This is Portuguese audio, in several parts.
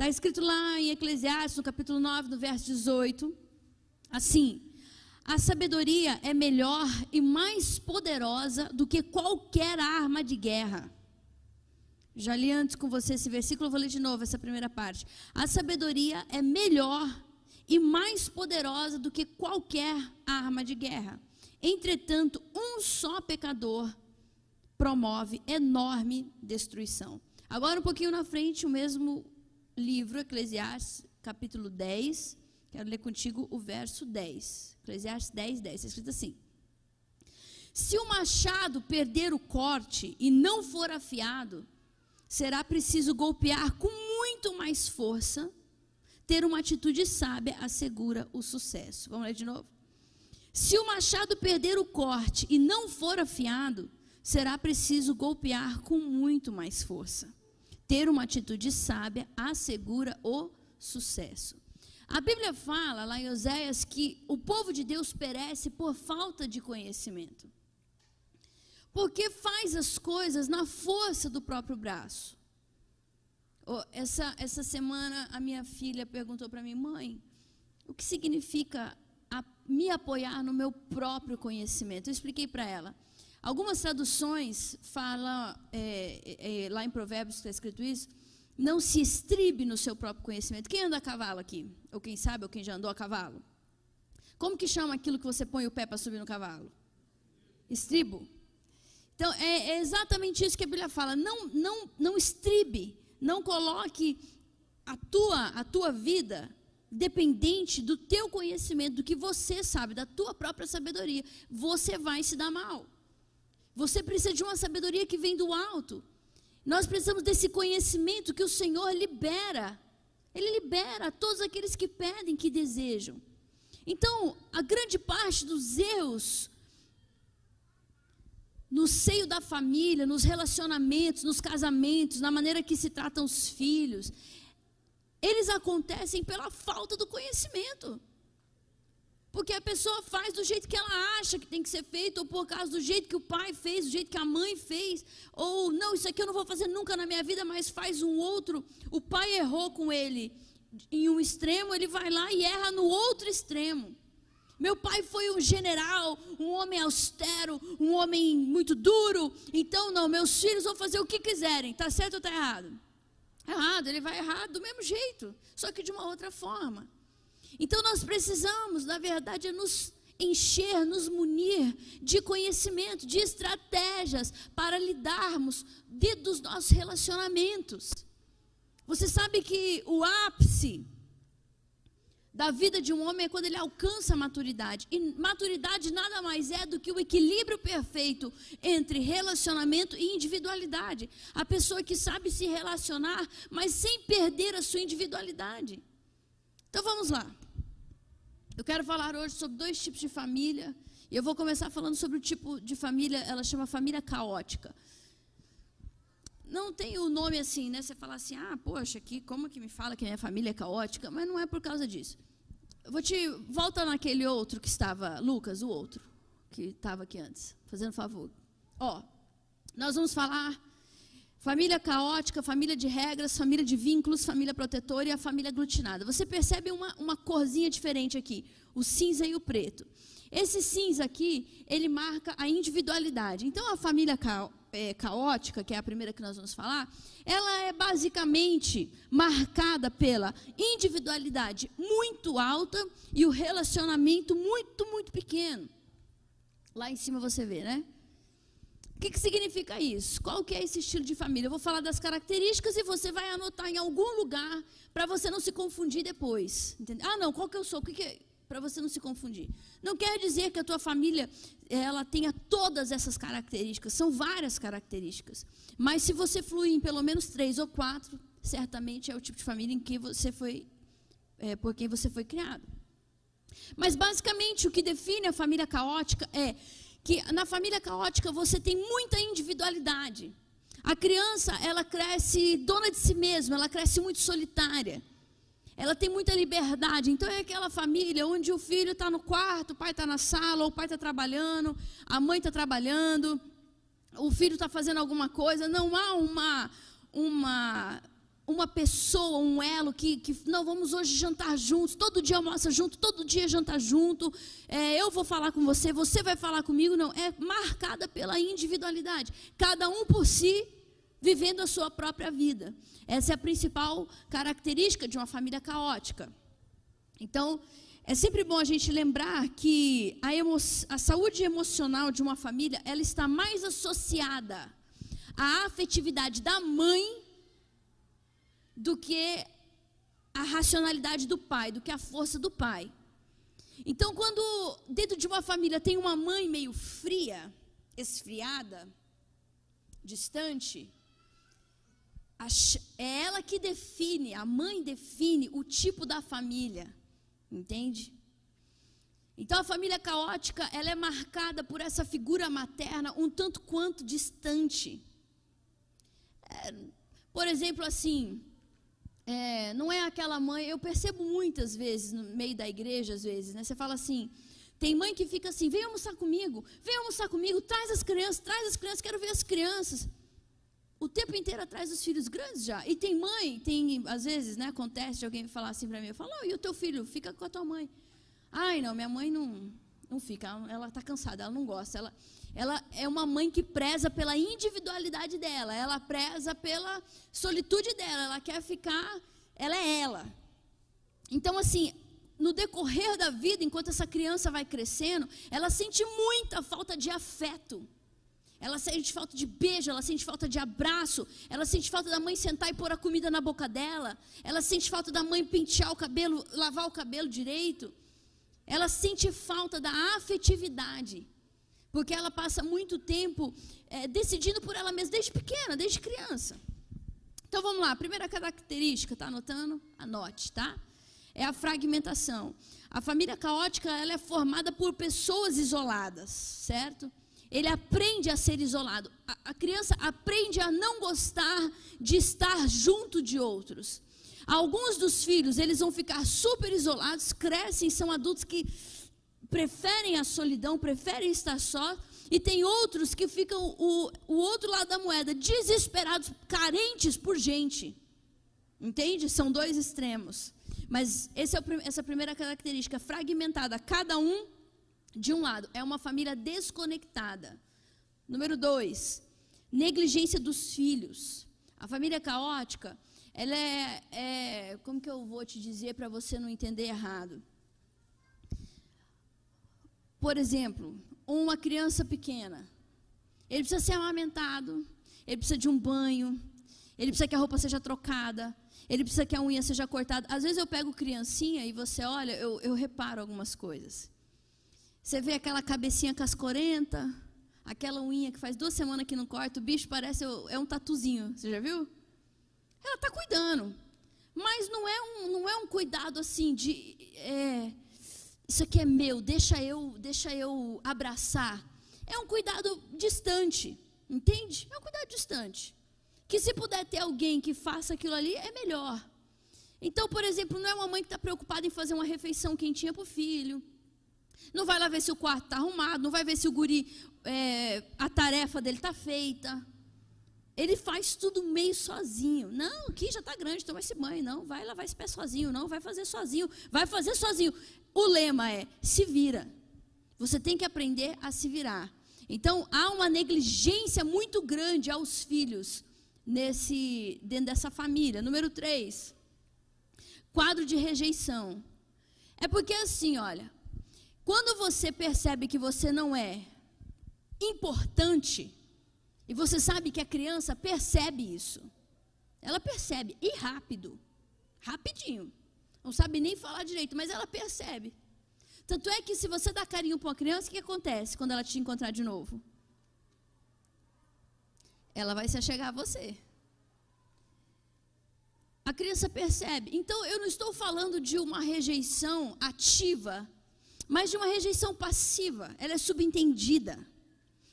Está escrito lá em Eclesiastes, no capítulo 9, no verso 18, assim: A sabedoria é melhor e mais poderosa do que qualquer arma de guerra. Já li antes com você esse versículo, vou ler de novo essa primeira parte. A sabedoria é melhor e mais poderosa do que qualquer arma de guerra. Entretanto, um só pecador promove enorme destruição. Agora, um pouquinho na frente, o mesmo livro, Eclesiastes, capítulo 10. Quero ler contigo o verso 10. Eclesiastes 10, 10. Está escrito assim: Se o machado perder o corte e não for afiado, será preciso golpear com muito mais força ter uma atitude sábia assegura o sucesso. Vamos ler de novo? Se o machado perder o corte e não for afiado, será preciso golpear com muito mais força. Ter uma atitude sábia assegura o sucesso. A Bíblia fala lá em Oséias que o povo de Deus perece por falta de conhecimento. Porque faz as coisas na força do próprio braço. Essa, essa semana a minha filha perguntou para mim, mãe, o que significa a, me apoiar no meu próprio conhecimento? Eu expliquei para ela. Algumas traduções falam, é, é, lá em Provérbios está escrito isso, não se estribe no seu próprio conhecimento. Quem anda a cavalo aqui? Ou quem sabe, ou quem já andou a cavalo? Como que chama aquilo que você põe o pé para subir no cavalo? Estribo. Então, é, é exatamente isso que a Bíblia fala. Não, não, não estribe não coloque a tua, a tua vida dependente do teu conhecimento, do que você sabe, da tua própria sabedoria. Você vai se dar mal. Você precisa de uma sabedoria que vem do alto. Nós precisamos desse conhecimento que o Senhor libera. Ele libera a todos aqueles que pedem, que desejam. Então, a grande parte dos erros no seio da família, nos relacionamentos, nos casamentos, na maneira que se tratam os filhos, eles acontecem pela falta do conhecimento. Porque a pessoa faz do jeito que ela acha que tem que ser feito, ou por causa do jeito que o pai fez, do jeito que a mãe fez, ou não, isso aqui eu não vou fazer nunca na minha vida, mas faz um outro. O pai errou com ele em um extremo, ele vai lá e erra no outro extremo. Meu pai foi um general, um homem austero, um homem muito duro. Então, não, meus filhos vão fazer o que quiserem. Está certo ou está errado? Errado, ele vai errar do mesmo jeito, só que de uma outra forma. Então, nós precisamos, na verdade, é nos encher, nos munir de conhecimento, de estratégias para lidarmos dos nossos relacionamentos. Você sabe que o ápice da vida de um homem é quando ele alcança a maturidade. E maturidade nada mais é do que o equilíbrio perfeito entre relacionamento e individualidade. A pessoa que sabe se relacionar, mas sem perder a sua individualidade. Então vamos lá. Eu quero falar hoje sobre dois tipos de família. E eu vou começar falando sobre o tipo de família, ela chama família caótica. Não tem o nome assim, né? Você fala assim, ah, poxa, aqui, como que me fala que minha família é caótica? Mas não é por causa disso. Eu vou te. Volta naquele outro que estava, Lucas, o outro, que estava aqui antes, fazendo favor. Ó, nós vamos falar família caótica, família de regras, família de vínculos, família protetora e a família aglutinada. Você percebe uma, uma corzinha diferente aqui, o cinza e o preto. Esse cinza aqui, ele marca a individualidade. Então, a família caótica é, caótica, que é a primeira que nós vamos falar, ela é basicamente marcada pela individualidade muito alta e o relacionamento muito, muito pequeno. Lá em cima você vê, né? O que, que significa isso? Qual que é esse estilo de família? Eu vou falar das características e você vai anotar em algum lugar para você não se confundir depois. Entendeu? Ah, não, qual que eu sou? Que, que é? para você não se confundir. Não quer dizer que a tua família ela tenha todas essas características, são várias características. Mas se você fluir em pelo menos três ou quatro, certamente é o tipo de família em que você foi, é, por quem você foi criado. Mas basicamente o que define a família caótica é que na família caótica você tem muita individualidade. A criança, ela cresce dona de si mesma, ela cresce muito solitária ela tem muita liberdade. Então é aquela família onde o filho está no quarto, o pai está na sala, o pai está trabalhando, a mãe está trabalhando, o filho está fazendo alguma coisa. Não há uma, uma, uma pessoa, um elo que, que não vamos hoje jantar juntos, todo dia almoça junto, todo dia janta junto, é, eu vou falar com você, você vai falar comigo, não, é marcada pela individualidade, cada um por si, vivendo a sua própria vida. Essa é a principal característica de uma família caótica. Então, é sempre bom a gente lembrar que a, emo a saúde emocional de uma família, ela está mais associada à afetividade da mãe do que a racionalidade do pai, do que a força do pai. Então, quando dentro de uma família tem uma mãe meio fria, esfriada, distante, é ela que define, a mãe define o tipo da família, entende? Então a família caótica, ela é marcada por essa figura materna um tanto quanto distante. É, por exemplo, assim, é, não é aquela mãe, eu percebo muitas vezes no meio da igreja, às vezes, né? Você fala assim, tem mãe que fica assim, vem almoçar comigo, vem almoçar comigo, traz as crianças, traz as crianças, quero ver as crianças. O tempo inteiro atrás dos filhos grandes já. E tem mãe, tem, às vezes, né, acontece de alguém falar assim para mim, eu falo, oh, e o teu filho, fica com a tua mãe. Ai, não, minha mãe não, não fica, ela está cansada, ela não gosta, ela ela é uma mãe que preza pela individualidade dela, ela preza pela solitude dela, ela quer ficar, ela é ela. Então, assim, no decorrer da vida, enquanto essa criança vai crescendo, ela sente muita falta de afeto. Ela sente falta de beijo, ela sente falta de abraço, ela sente falta da mãe sentar e pôr a comida na boca dela, ela sente falta da mãe pentear o cabelo, lavar o cabelo direito. Ela sente falta da afetividade. Porque ela passa muito tempo é, decidindo por ela mesma desde pequena, desde criança. Então vamos lá, primeira característica, tá anotando? Anote, tá? É a fragmentação. A família caótica ela é formada por pessoas isoladas, certo? Ele aprende a ser isolado. A, a criança aprende a não gostar de estar junto de outros. Alguns dos filhos, eles vão ficar super isolados, crescem, são adultos que preferem a solidão, preferem estar só, e tem outros que ficam o, o outro lado da moeda, desesperados, carentes por gente. Entende? São dois extremos. Mas é o, essa primeira característica, fragmentada, cada um de um lado. É uma família desconectada. Número dois, negligência dos filhos. A família caótica, ela é, é como que eu vou te dizer para você não entender errado? Por exemplo, uma criança pequena, ele precisa ser amamentado, ele precisa de um banho, ele precisa que a roupa seja trocada, ele precisa que a unha seja cortada. Às vezes eu pego criancinha e você olha, eu, eu reparo algumas coisas. Você vê aquela cabecinha cascorenta, aquela unha que faz duas semanas que não corta, o bicho parece é um tatuzinho. Você já viu? Ela está cuidando, mas não é um, não é um cuidado assim de é, isso aqui é meu, deixa eu, deixa eu abraçar. É um cuidado distante, entende? É um cuidado distante. Que se puder ter alguém que faça aquilo ali, é melhor. Então, por exemplo, não é uma mãe que está preocupada em fazer uma refeição quentinha para o filho. Não vai lá ver se o quarto está arrumado, não vai ver se o guri, é, a tarefa dele está feita. Ele faz tudo meio sozinho. Não, aqui já está grande, toma esse banho. Não, vai lavar esse pé sozinho. Não, vai fazer sozinho. Vai fazer sozinho. O lema é: se vira. Você tem que aprender a se virar. Então, há uma negligência muito grande aos filhos nesse dentro dessa família. Número 3. Quadro de rejeição. É porque assim, olha, quando você percebe que você não é importante, e você sabe que a criança percebe isso. Ela percebe, e rápido, rapidinho. Não sabe nem falar direito, mas ela percebe. Tanto é que se você dá carinho para uma criança, o que acontece quando ela te encontrar de novo? Ela vai se achegar a você. A criança percebe. Então, eu não estou falando de uma rejeição ativa, mas de uma rejeição passiva. Ela é subentendida.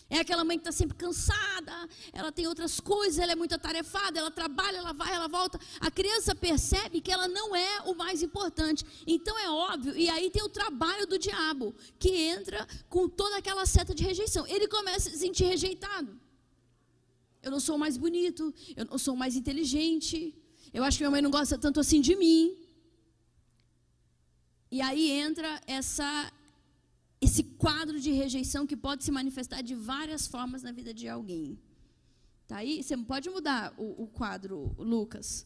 É aquela mãe que está sempre cansada, ela tem outras coisas, ela é muito atarefada, ela trabalha, ela vai, ela volta. A criança percebe que ela não é o mais importante. Então é óbvio, e aí tem o trabalho do diabo, que entra com toda aquela seta de rejeição. Ele começa a se sentir rejeitado. Eu não sou mais bonito, eu não sou mais inteligente, Eu acho que minha mãe não gosta tanto assim de mim. E aí entra essa esse quadro de rejeição que pode se manifestar de várias formas na vida de alguém. Tá aí? Você pode mudar o, o quadro, Lucas.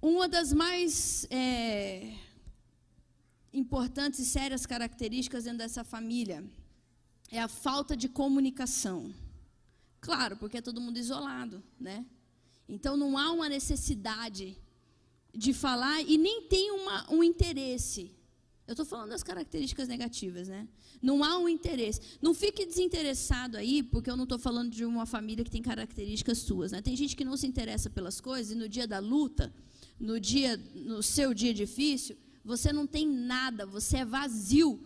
Uma das mais é, importantes e sérias características dentro dessa família é a falta de comunicação. Claro, porque é todo mundo isolado, né? Então não há uma necessidade de falar e nem tem uma, um interesse. Eu estou falando das características negativas, né? Não há um interesse. Não fique desinteressado aí, porque eu não estou falando de uma família que tem características suas. Né? Tem gente que não se interessa pelas coisas e no dia da luta, no dia, no seu dia difícil, você não tem nada, você é vazio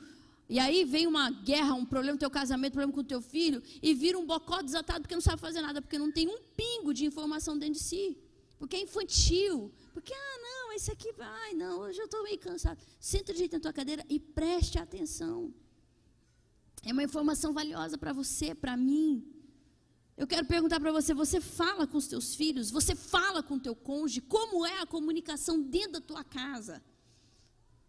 e aí vem uma guerra, um problema no teu casamento, problema com o teu filho, e vira um bocó desatado porque não sabe fazer nada, porque não tem um pingo de informação dentro de si. Porque é infantil. Porque, ah, não, esse aqui, ai, não, hoje eu estou meio cansado. Senta direito na tua cadeira e preste atenção. É uma informação valiosa para você, para mim. Eu quero perguntar para você: você fala com os teus filhos? Você fala com o teu cônjuge? Como é a comunicação dentro da tua casa?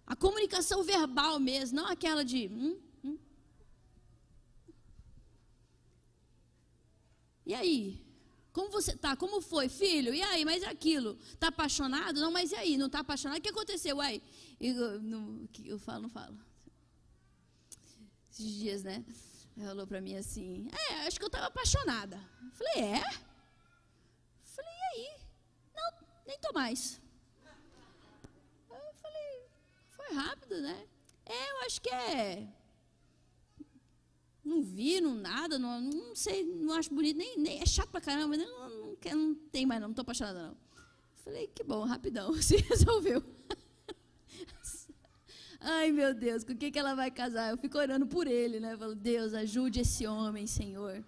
A comunicação verbal mesmo, não aquela de. Hum, hum. E aí? Como você está? Como foi, filho? E aí, mas aquilo? Está apaixonado? Não, mas e aí? Não está apaixonado? O que aconteceu? Uai, eu, não, eu falo, não falo. Esses dias, né? Ela falou para mim assim: É, acho que eu estava apaixonada. Eu falei: É? Eu falei: E aí? Não, nem tô mais. Foi rápido, né? É, eu acho que é. Não vi, não nada, não, não sei, não acho bonito, nem, nem é chato pra caramba, né? não, não, não, não tem mais não, não estou apaixonada não. Falei, que bom, rapidão, se resolveu. Ai, meu Deus, com quem que ela vai casar? Eu fico orando por ele, né? Falo, Deus, ajude esse homem, Senhor.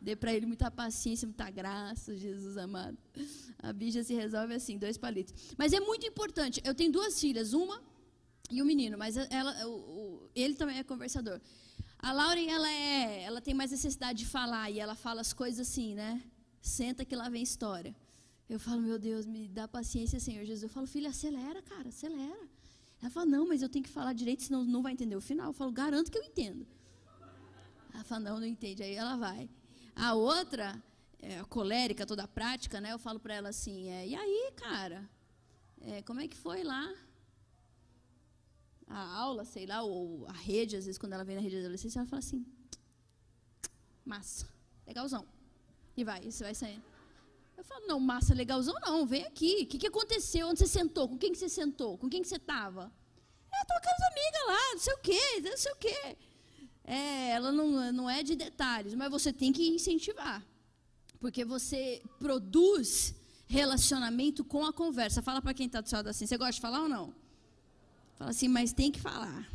Dê para ele muita paciência, muita graça, Jesus amado. A bicha se resolve assim, dois palitos. Mas é muito importante. Eu tenho duas filhas, uma e o menino, mas ela, o, o, ele também é conversador. A Lauren, ela é, ela tem mais necessidade de falar e ela fala as coisas assim, né? Senta que lá vem história. Eu falo, meu Deus, me dá paciência, Senhor Jesus. Eu falo, filha, acelera, cara, acelera. Ela fala, não, mas eu tenho que falar direito, senão não vai entender o final. Eu falo, garanto que eu entendo. Ela fala, não, não entende. Aí ela vai. A outra, é, a colérica, toda a prática, né? Eu falo para ela assim, é, e aí, cara? É, como é que foi lá? A aula, sei lá, ou a rede, às vezes quando ela vem na rede de adolescência, ela fala assim, massa, legalzão. E vai, isso vai saindo. Eu falo, não, massa, legalzão não, vem aqui. O que, que aconteceu? Onde você sentou? Com quem que você sentou? Com quem que você estava? É, tô com as amigas lá, não sei o quê, não sei o quê. É, ela não, não é de detalhes, mas você tem que incentivar. Porque você produz relacionamento com a conversa. Fala para quem está do seu lado assim, você gosta de falar ou não? Fala assim, mas tem que falar.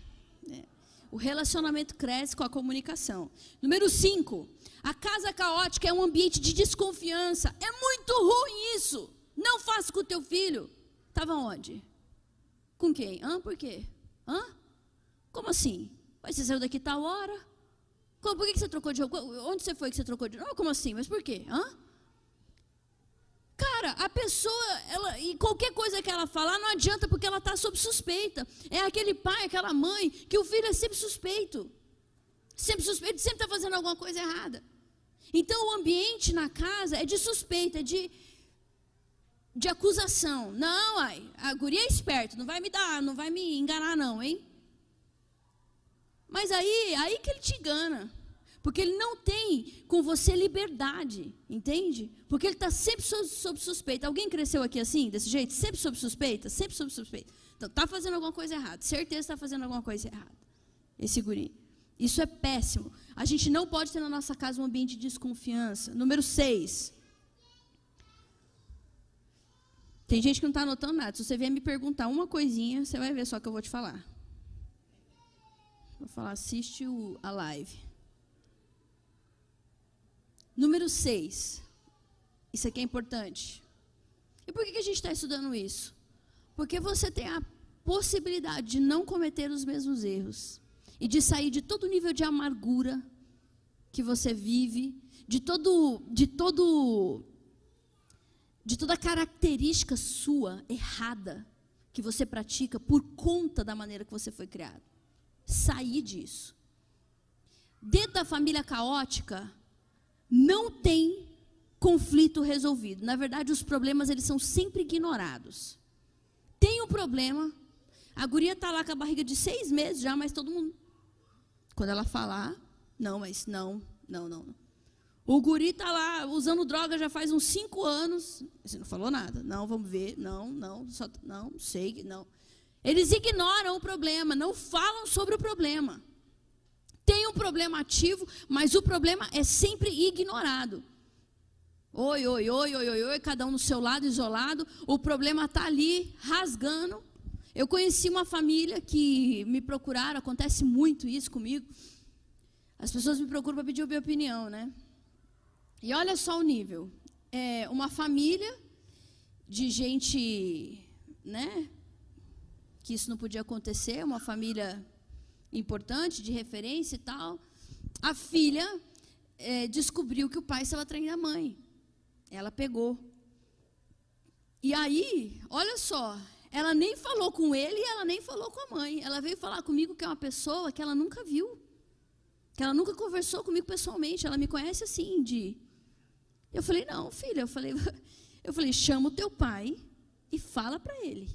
É. O relacionamento cresce com a comunicação. Número 5. A casa caótica é um ambiente de desconfiança. É muito ruim isso. Não faça com o teu filho. Estava onde? Com quem? Hã? Por quê? Hã? Como assim? Mas você saiu daqui tal hora? Como, por que você trocou de roupa? Onde você foi que você trocou de roupa? Como assim? Mas por quê? Hã? Cara, a pessoa, ela, e qualquer coisa que ela falar, não adianta porque ela está sob suspeita. É aquele pai, aquela mãe, que o filho é sempre suspeito. Sempre suspeito, sempre está fazendo alguma coisa errada. Então o ambiente na casa é de suspeita, é de, de acusação. Não, ai, a guria é esperta, não vai me dar, não vai me enganar, não, hein? Mas aí, aí que ele te engana. Porque ele não tem com você liberdade, entende? Porque ele está sempre sob, suspeita. Alguém cresceu aqui assim, desse jeito? Sempre sob suspeita? Sempre sob suspeita. Então, está fazendo alguma coisa errada. Certeza está fazendo alguma coisa errada. Esse guri. Isso é péssimo. A gente não pode ter na nossa casa um ambiente de desconfiança. Número 6. Tem gente que não está anotando nada. Se você vier me perguntar uma coisinha, você vai ver só que eu vou te falar. Vou falar, assiste o, a live. Número 6. Isso aqui é importante. E por que a gente está estudando isso? Porque você tem a possibilidade de não cometer os mesmos erros e de sair de todo nível de amargura que você vive, de todo, de todo de toda característica sua errada que você pratica por conta da maneira que você foi criado. Sair disso. Dentro da família caótica, não tem conflito resolvido. Na verdade, os problemas eles são sempre ignorados. Tem um problema, a guria está lá com a barriga de seis meses já, mas todo mundo. Quando ela falar, não, mas não, não, não. O guri está lá usando droga já faz uns cinco anos. Você não falou nada. Não, vamos ver. Não, não, só, não, sei, não. Eles ignoram o problema, não falam sobre o problema. Tem um problema ativo, mas o problema é sempre ignorado. Oi, oi, oi, oi, oi, oi, cada um no seu lado, isolado. O problema está ali, rasgando. Eu conheci uma família que me procuraram, acontece muito isso comigo. As pessoas me procuram para pedir a minha opinião, né? E olha só o nível. É uma família de gente, né? Que isso não podia acontecer, uma família importante, de referência e tal. A filha é, descobriu que o pai estava traindo a mãe. Ela pegou. E aí, olha só, ela nem falou com ele e ela nem falou com a mãe. Ela veio falar comigo que é uma pessoa que ela nunca viu. Que ela nunca conversou comigo pessoalmente. Ela me conhece assim, de eu falei, não, filha, eu falei, eu falei, chama o teu pai e fala para ele.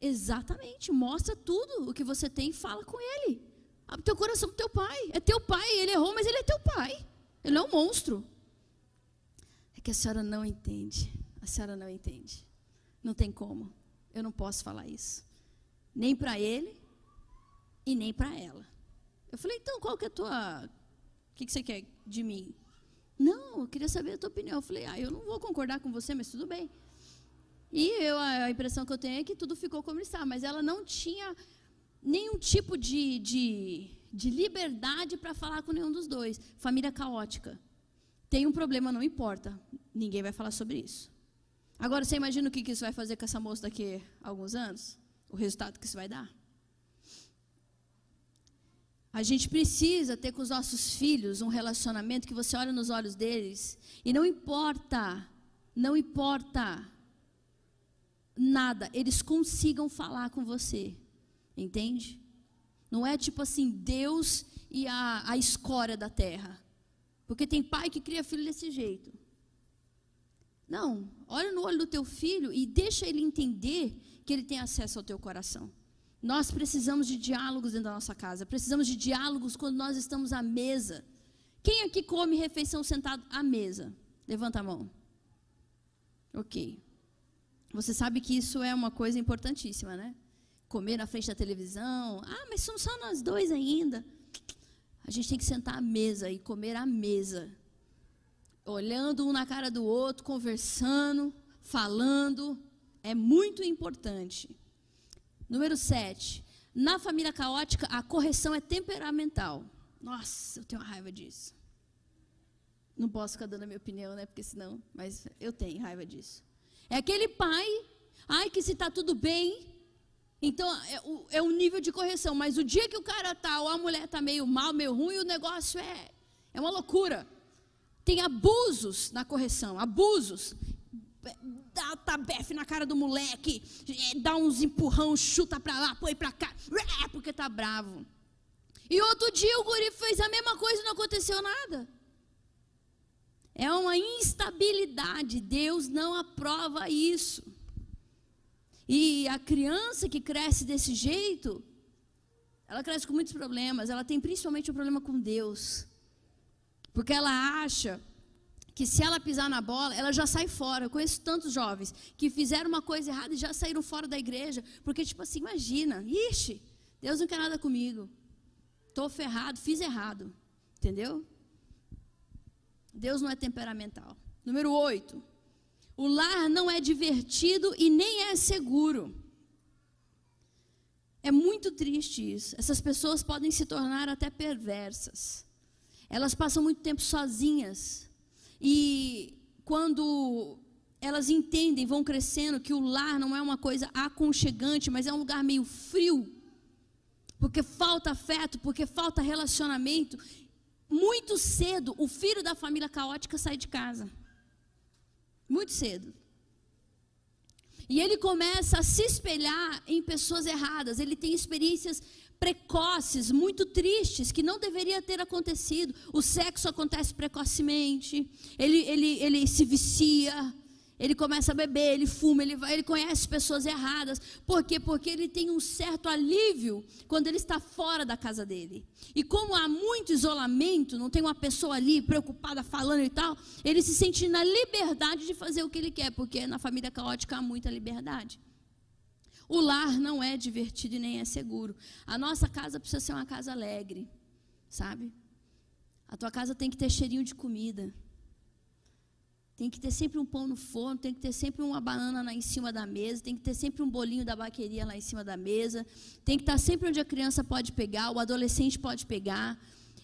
Exatamente, mostra tudo o que você tem e fala com ele. Abre teu coração pro teu pai. É teu pai, ele errou, mas ele é teu pai. Ele é um monstro. É que a senhora não entende. A senhora não entende. Não tem como. Eu não posso falar isso. Nem para ele e nem para ela. Eu falei, então qual que é a tua. O que, que você quer de mim? Não, eu queria saber a tua opinião. Eu falei, ah, eu não vou concordar com você, mas tudo bem. E eu, a impressão que eu tenho é que tudo ficou como está, mas ela não tinha nenhum tipo de, de, de liberdade para falar com nenhum dos dois. Família caótica. Tem um problema, não importa. Ninguém vai falar sobre isso. Agora, você imagina o que isso vai fazer com essa moça daqui a alguns anos? O resultado que isso vai dar? A gente precisa ter com os nossos filhos um relacionamento que você olha nos olhos deles e não importa, não importa nada, eles consigam falar com você. Entende? Não é tipo assim, Deus e a, a escória da terra. Porque tem pai que cria filho desse jeito. Não, olha no olho do teu filho e deixa ele entender que ele tem acesso ao teu coração. Nós precisamos de diálogos dentro da nossa casa. Precisamos de diálogos quando nós estamos à mesa. Quem aqui come refeição sentado à mesa? Levanta a mão. Ok. Você sabe que isso é uma coisa importantíssima, né? Comer na frente da televisão. Ah, mas somos só nós dois ainda. A gente tem que sentar à mesa e comer à mesa. Olhando um na cara do outro, conversando, falando. É muito importante. Número 7. Na família caótica, a correção é temperamental. Nossa, eu tenho raiva disso. Não posso ficar dando a minha opinião, né? Porque senão. Mas eu tenho raiva disso. É aquele pai, ai, que se está tudo bem. Então, é o, é um nível de correção. Mas o dia que o cara tá, ou a mulher tá meio mal, meio ruim, o negócio é, é uma loucura. Tem abusos na correção, abusos dá tabefe na cara do moleque, é, dá uns empurrão, chuta pra lá, põe pra cá, é, porque tá bravo. E outro dia o guri fez a mesma coisa e não aconteceu nada. É uma instabilidade, Deus não aprova isso. E a criança que cresce desse jeito, ela cresce com muitos problemas, ela tem principalmente um problema com Deus. Porque ela acha que se ela pisar na bola, ela já sai fora. Eu conheço tantos jovens que fizeram uma coisa errada e já saíram fora da igreja, porque tipo assim, imagina, ixi, Deus não quer nada comigo. Estou ferrado, fiz errado. Entendeu? Deus não é temperamental. Número 8. O lar não é divertido e nem é seguro. É muito triste isso. Essas pessoas podem se tornar até perversas. Elas passam muito tempo sozinhas. E quando elas entendem, vão crescendo, que o lar não é uma coisa aconchegante, mas é um lugar meio frio, porque falta afeto, porque falta relacionamento. Muito cedo, o filho da família caótica sai de casa. Muito cedo. E ele começa a se espelhar em pessoas erradas. Ele tem experiências precoces, muito tristes, que não deveria ter acontecido. O sexo acontece precocemente, ele, ele, ele se vicia, ele começa a beber, ele fuma, ele, vai, ele conhece pessoas erradas. Por quê? Porque ele tem um certo alívio quando ele está fora da casa dele. E como há muito isolamento, não tem uma pessoa ali preocupada falando e tal, ele se sente na liberdade de fazer o que ele quer, porque na família caótica há muita liberdade. O lar não é divertido e nem é seguro. A nossa casa precisa ser uma casa alegre, sabe? A tua casa tem que ter cheirinho de comida. Tem que ter sempre um pão no forno, tem que ter sempre uma banana lá em cima da mesa, tem que ter sempre um bolinho da baqueria lá em cima da mesa, tem que estar sempre onde a criança pode pegar, o adolescente pode pegar.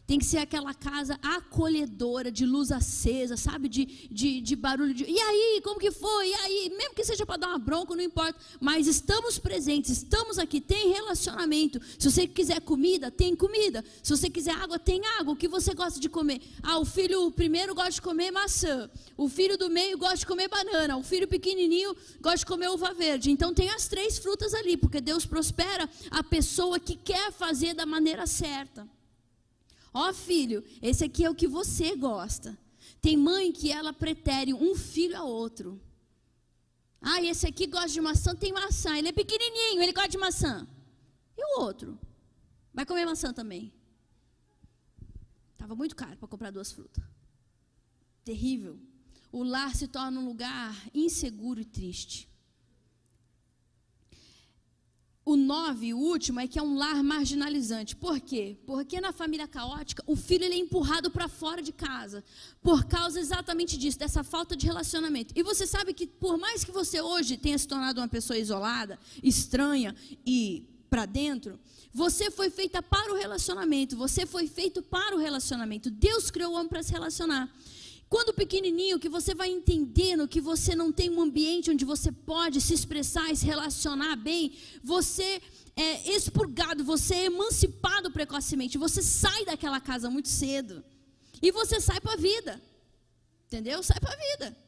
Tem que ser aquela casa acolhedora, de luz acesa, sabe? De, de, de barulho de. E aí, como que foi? E aí? Mesmo que seja para dar uma bronca, não importa. Mas estamos presentes, estamos aqui, tem relacionamento. Se você quiser comida, tem comida. Se você quiser água, tem água. O que você gosta de comer? Ah, o filho primeiro gosta de comer maçã. O filho do meio gosta de comer banana. O filho pequenininho gosta de comer uva verde. Então tem as três frutas ali, porque Deus prospera a pessoa que quer fazer da maneira certa. Ó oh, filho, esse aqui é o que você gosta. Tem mãe que ela pretere um filho a outro. Ah, esse aqui gosta de maçã, tem maçã. Ele é pequenininho, ele gosta de maçã. E o outro? Vai comer maçã também. Estava muito caro para comprar duas frutas. Terrível. O lar se torna um lugar inseguro e triste. O nove, o último, é que é um lar marginalizante. Por quê? Porque na família caótica, o filho ele é empurrado para fora de casa. Por causa exatamente disso, dessa falta de relacionamento. E você sabe que, por mais que você hoje tenha se tornado uma pessoa isolada, estranha e para dentro, você foi feita para o relacionamento. Você foi feito para o relacionamento. Deus criou o homem para se relacionar. Quando pequenininho, que você vai entendendo que você não tem um ambiente onde você pode se expressar e se relacionar bem, você é expurgado, você é emancipado precocemente, você sai daquela casa muito cedo e você sai para a vida, entendeu? Sai para a vida.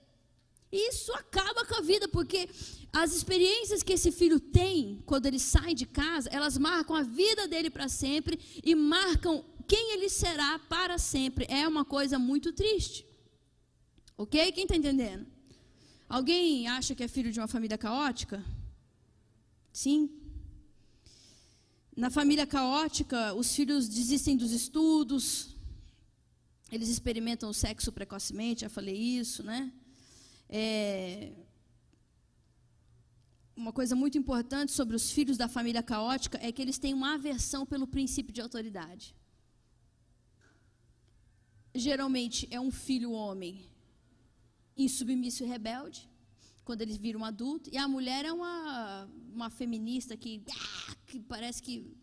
Isso acaba com a vida, porque as experiências que esse filho tem quando ele sai de casa, elas marcam a vida dele para sempre e marcam quem ele será para sempre. É uma coisa muito triste. Ok? Quem está entendendo? Alguém acha que é filho de uma família caótica? Sim. Na família caótica, os filhos desistem dos estudos, eles experimentam o sexo precocemente, já falei isso, né? É... Uma coisa muito importante sobre os filhos da família caótica é que eles têm uma aversão pelo princípio de autoridade. Geralmente é um filho homem insubmisso e rebelde, quando eles viram adulto. E a mulher é uma, uma feminista que, ah, que parece que.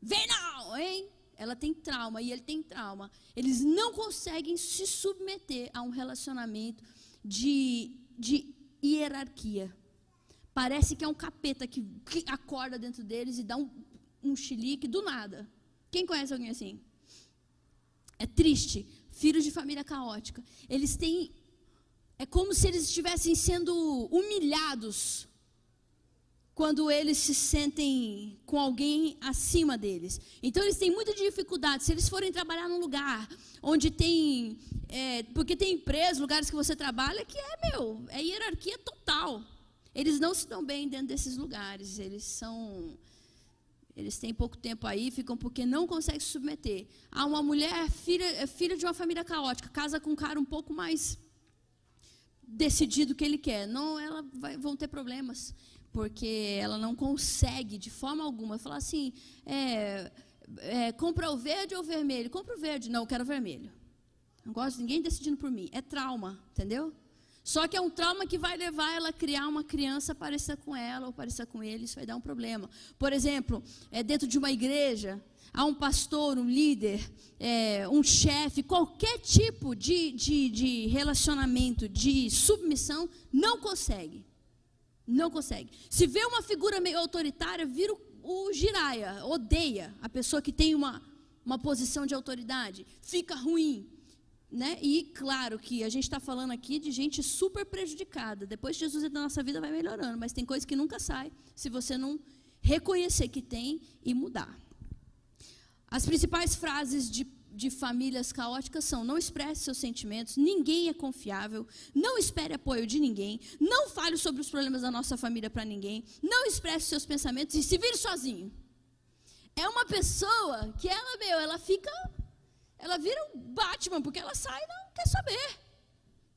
Vem não, hein? Ela tem trauma e ele tem trauma. Eles não conseguem se submeter a um relacionamento de, de hierarquia. Parece que é um capeta que, que acorda dentro deles e dá um, um chilique do nada. Quem conhece alguém assim? É triste. Filhos de família caótica. Eles têm é como se eles estivessem sendo humilhados quando eles se sentem com alguém acima deles. Então eles têm muita dificuldade. Se eles forem trabalhar num lugar onde tem. É, porque tem empresas, lugares que você trabalha, que é, meu, é hierarquia total. Eles não se dão bem dentro desses lugares. Eles são. Eles têm pouco tempo aí, ficam porque não conseguem se submeter. Há uma mulher, filha, é filha de uma família caótica, casa com um cara um pouco mais decidido o que ele quer. Não, ela vai, vão ter problemas, porque ela não consegue de forma alguma falar assim, é, é, compra o verde ou o vermelho? Compra o verde. Não, eu quero o vermelho. Não gosto de ninguém decidindo por mim. É trauma, entendeu? Só que é um trauma que vai levar ela a criar uma criança parecida com ela ou parecida com ele, isso vai dar um problema. Por exemplo, é dentro de uma igreja, a um pastor, um líder, é, um chefe, qualquer tipo de, de, de relacionamento, de submissão, não consegue. Não consegue. Se vê uma figura meio autoritária, vira o, o giraia, odeia a pessoa que tem uma, uma posição de autoridade, fica ruim. né? E claro que a gente está falando aqui de gente super prejudicada. Depois de Jesus entra na nossa vida, vai melhorando, mas tem coisa que nunca sai se você não reconhecer que tem e mudar. As principais frases de, de famílias caóticas são: não expresse seus sentimentos, ninguém é confiável, não espere apoio de ninguém, não fale sobre os problemas da nossa família para ninguém, não expresse seus pensamentos e se vire sozinho. É uma pessoa que ela, meu, ela fica ela vira um Batman, porque ela sai e não quer saber.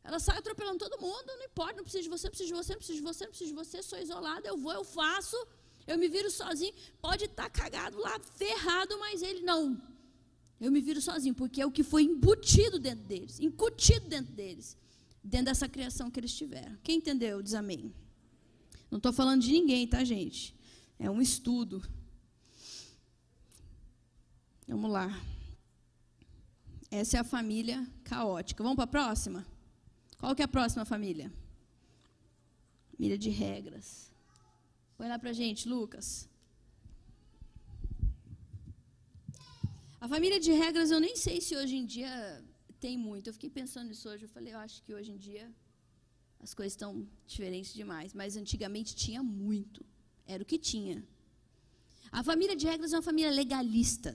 Ela sai atropelando todo mundo, não importa, não preciso de você, não preciso de você, não preciso de você, não preciso de você, sou isolada, eu vou, eu faço, eu me viro sozinho. Pode estar tá cagado lá, ferrado, mas ele não. Eu me viro sozinho, porque é o que foi embutido dentro deles, incutido dentro deles, dentro dessa criação que eles tiveram. Quem entendeu? Diz amém. Não estou falando de ninguém, tá, gente? É um estudo. Vamos lá. Essa é a família caótica. Vamos para a próxima? Qual que é a próxima família? Família de regras. Põe lá para gente, Lucas. A família de regras, eu nem sei se hoje em dia tem muito. Eu fiquei pensando nisso hoje. Eu falei, eu acho que hoje em dia as coisas estão diferentes demais. Mas antigamente tinha muito. Era o que tinha. A família de regras é uma família legalista.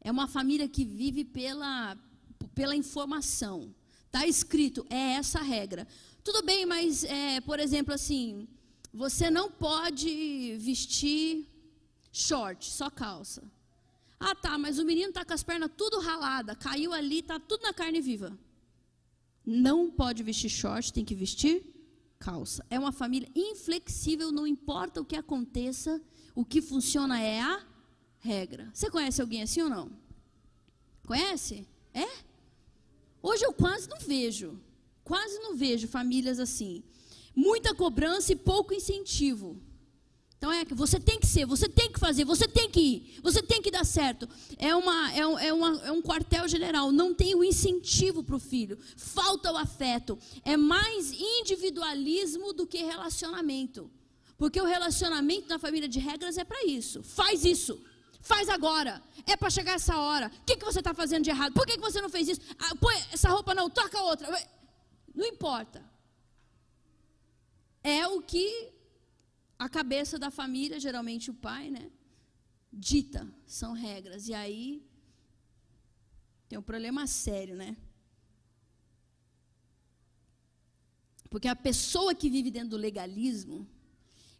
É uma família que vive pela, pela informação. Está escrito, é essa a regra. Tudo bem, mas, é, por exemplo, assim, você não pode vestir short, só calça. Ah, tá, mas o menino está com as pernas tudo ralada, caiu ali, está tudo na carne viva. Não pode vestir short, tem que vestir calça. É uma família inflexível, não importa o que aconteça, o que funciona é a regra. Você conhece alguém assim ou não? Conhece? É? Hoje eu quase não vejo. Quase não vejo famílias assim. Muita cobrança e pouco incentivo. Então é que você tem que ser, você tem que fazer, você tem que ir, você tem que dar certo. É, uma, é, um, é, uma, é um quartel general, não tem o incentivo para o filho, falta o afeto. É mais individualismo do que relacionamento. Porque o relacionamento na família de regras é para isso. Faz isso. Faz agora. É para chegar essa hora. O que, que você está fazendo de errado? Por que, que você não fez isso? Ah, põe essa roupa não, toca outra. Não importa. É o que a cabeça da família, geralmente o pai, né? Dita. São regras. E aí tem um problema sério, né? Porque a pessoa que vive dentro do legalismo,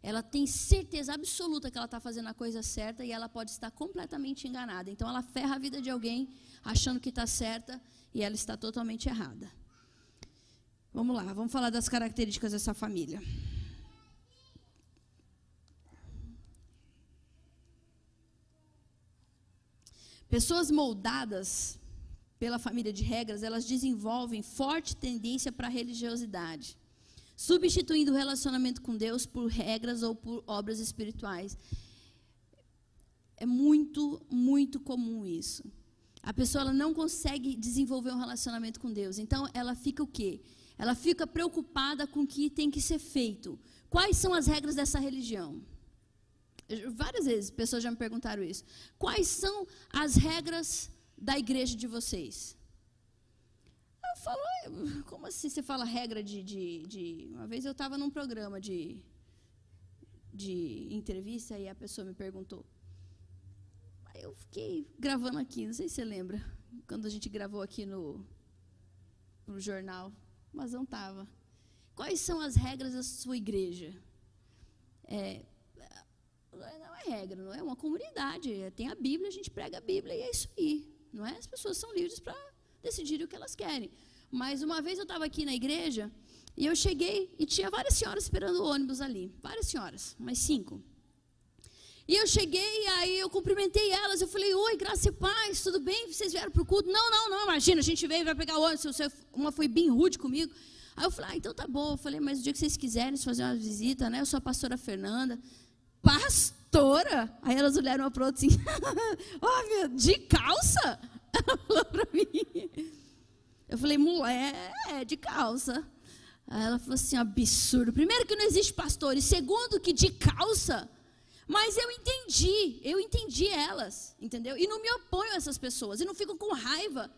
ela tem certeza absoluta que ela está fazendo a coisa certa e ela pode estar completamente enganada. Então ela ferra a vida de alguém achando que está certa e ela está totalmente errada. Vamos lá, vamos falar das características dessa família. Pessoas moldadas pela família de regras, elas desenvolvem forte tendência para a religiosidade substituindo o relacionamento com Deus por regras ou por obras espirituais. É muito, muito comum isso. A pessoa não consegue desenvolver um relacionamento com Deus. Então ela fica o quê? Ela fica preocupada com o que tem que ser feito. Quais são as regras dessa religião? Várias vezes pessoas já me perguntaram isso. Quais são as regras da igreja de vocês? Eu falo, como assim você fala regra de. de, de... Uma vez eu estava num programa de, de entrevista e a pessoa me perguntou. Aí eu fiquei gravando aqui, não sei se você lembra, quando a gente gravou aqui no, no jornal, mas não estava. Quais são as regras da sua igreja? É, não é regra, não é uma comunidade. Tem a Bíblia, a gente prega a Bíblia e é isso aí. Não é? As pessoas são livres para decidirem o que elas querem. Mas uma vez eu estava aqui na igreja e eu cheguei e tinha várias senhoras esperando o ônibus ali. Várias senhoras, mais cinco. E eu cheguei, aí eu cumprimentei elas. Eu falei: Oi, graça e paz, tudo bem? Vocês vieram para o culto? Não, não, não, imagina, a gente veio, vai pegar o ônibus. Uma foi bem rude comigo. Aí eu falei: Ah, então tá bom. Eu falei: Mas o dia que vocês quiserem fazer uma visita, né? Eu sou a pastora Fernanda. Pastora? Aí elas olharam uma para outra assim: oh, de calça? Ela falou para mim. Eu falei, mulher, é de calça. Aí ela falou assim, absurdo. Primeiro que não existe pastor, e segundo que de calça. Mas eu entendi, eu entendi elas, entendeu? E não me oponho a essas pessoas, e não fico com raiva.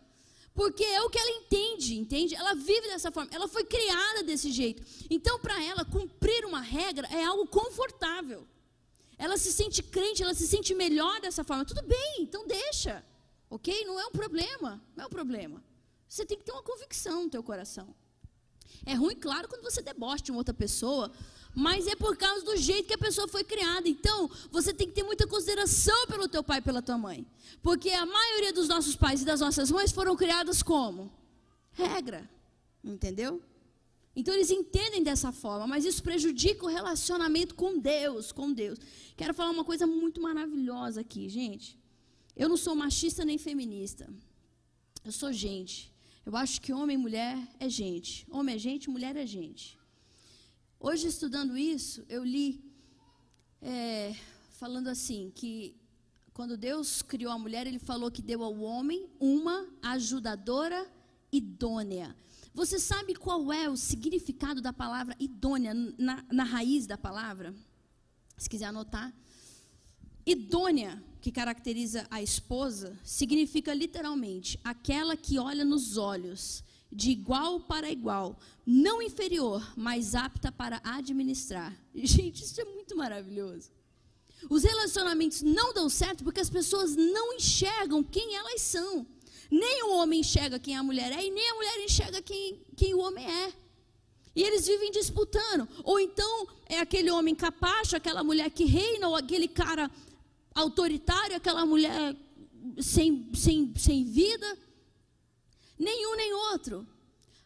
Porque é o que ela entende, entende? Ela vive dessa forma, ela foi criada desse jeito. Então, para ela, cumprir uma regra é algo confortável. Ela se sente crente, ela se sente melhor dessa forma. Tudo bem, então deixa. Ok? Não é um problema. Não é um problema. Você tem que ter uma convicção no teu coração. É ruim, claro, quando você deboche de uma outra pessoa, mas é por causa do jeito que a pessoa foi criada. Então, você tem que ter muita consideração pelo teu pai e pela tua mãe. Porque a maioria dos nossos pais e das nossas mães foram criadas como? Regra. Entendeu? Então eles entendem dessa forma, mas isso prejudica o relacionamento com Deus, com Deus. Quero falar uma coisa muito maravilhosa aqui, gente. Eu não sou machista nem feminista. Eu sou gente. Eu acho que homem e mulher é gente. Homem é gente, mulher é gente. Hoje, estudando isso, eu li é, falando assim: que quando Deus criou a mulher, Ele falou que deu ao homem uma ajudadora idônea. Você sabe qual é o significado da palavra idônea na, na raiz da palavra? Se quiser anotar. Idônea, que caracteriza a esposa, significa literalmente aquela que olha nos olhos de igual para igual, não inferior, mas apta para administrar. Gente, isso é muito maravilhoso. Os relacionamentos não dão certo porque as pessoas não enxergam quem elas são. Nem o homem enxerga quem a mulher é e nem a mulher enxerga quem, quem o homem é. E eles vivem disputando. Ou então é aquele homem capacho, aquela mulher que reina, ou aquele cara autoritário, aquela mulher sem, sem, sem vida. Nenhum nem outro.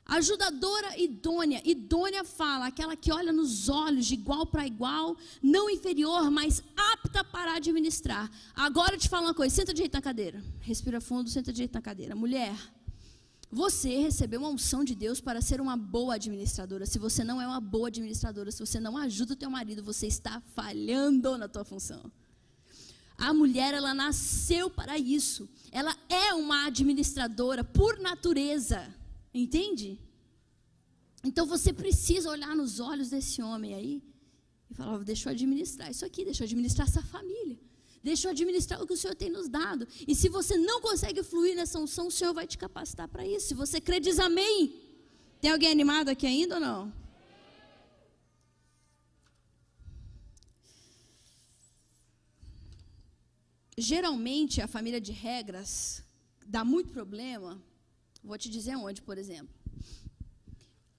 Ajudadora idônea. Idônea fala, aquela que olha nos olhos de igual para igual, não inferior, mas apta para administrar. Agora eu te falo uma coisa: senta direito na cadeira. Respira fundo, senta direito na cadeira. Mulher, você recebeu uma unção de Deus para ser uma boa administradora. Se você não é uma boa administradora, se você não ajuda o teu marido, você está falhando na tua função. A mulher, ela nasceu para isso. Ela é uma administradora por natureza. Entende? Então você precisa olhar nos olhos desse homem aí e falar: deixa eu administrar isso aqui, deixa eu administrar essa família. Deixa eu administrar o que o Senhor tem nos dado. E se você não consegue fluir nessa unção, o Senhor vai te capacitar para isso. Se você crê, diz amém. Tem alguém animado aqui ainda ou não? Geralmente a família de regras dá muito problema. Vou te dizer onde, por exemplo.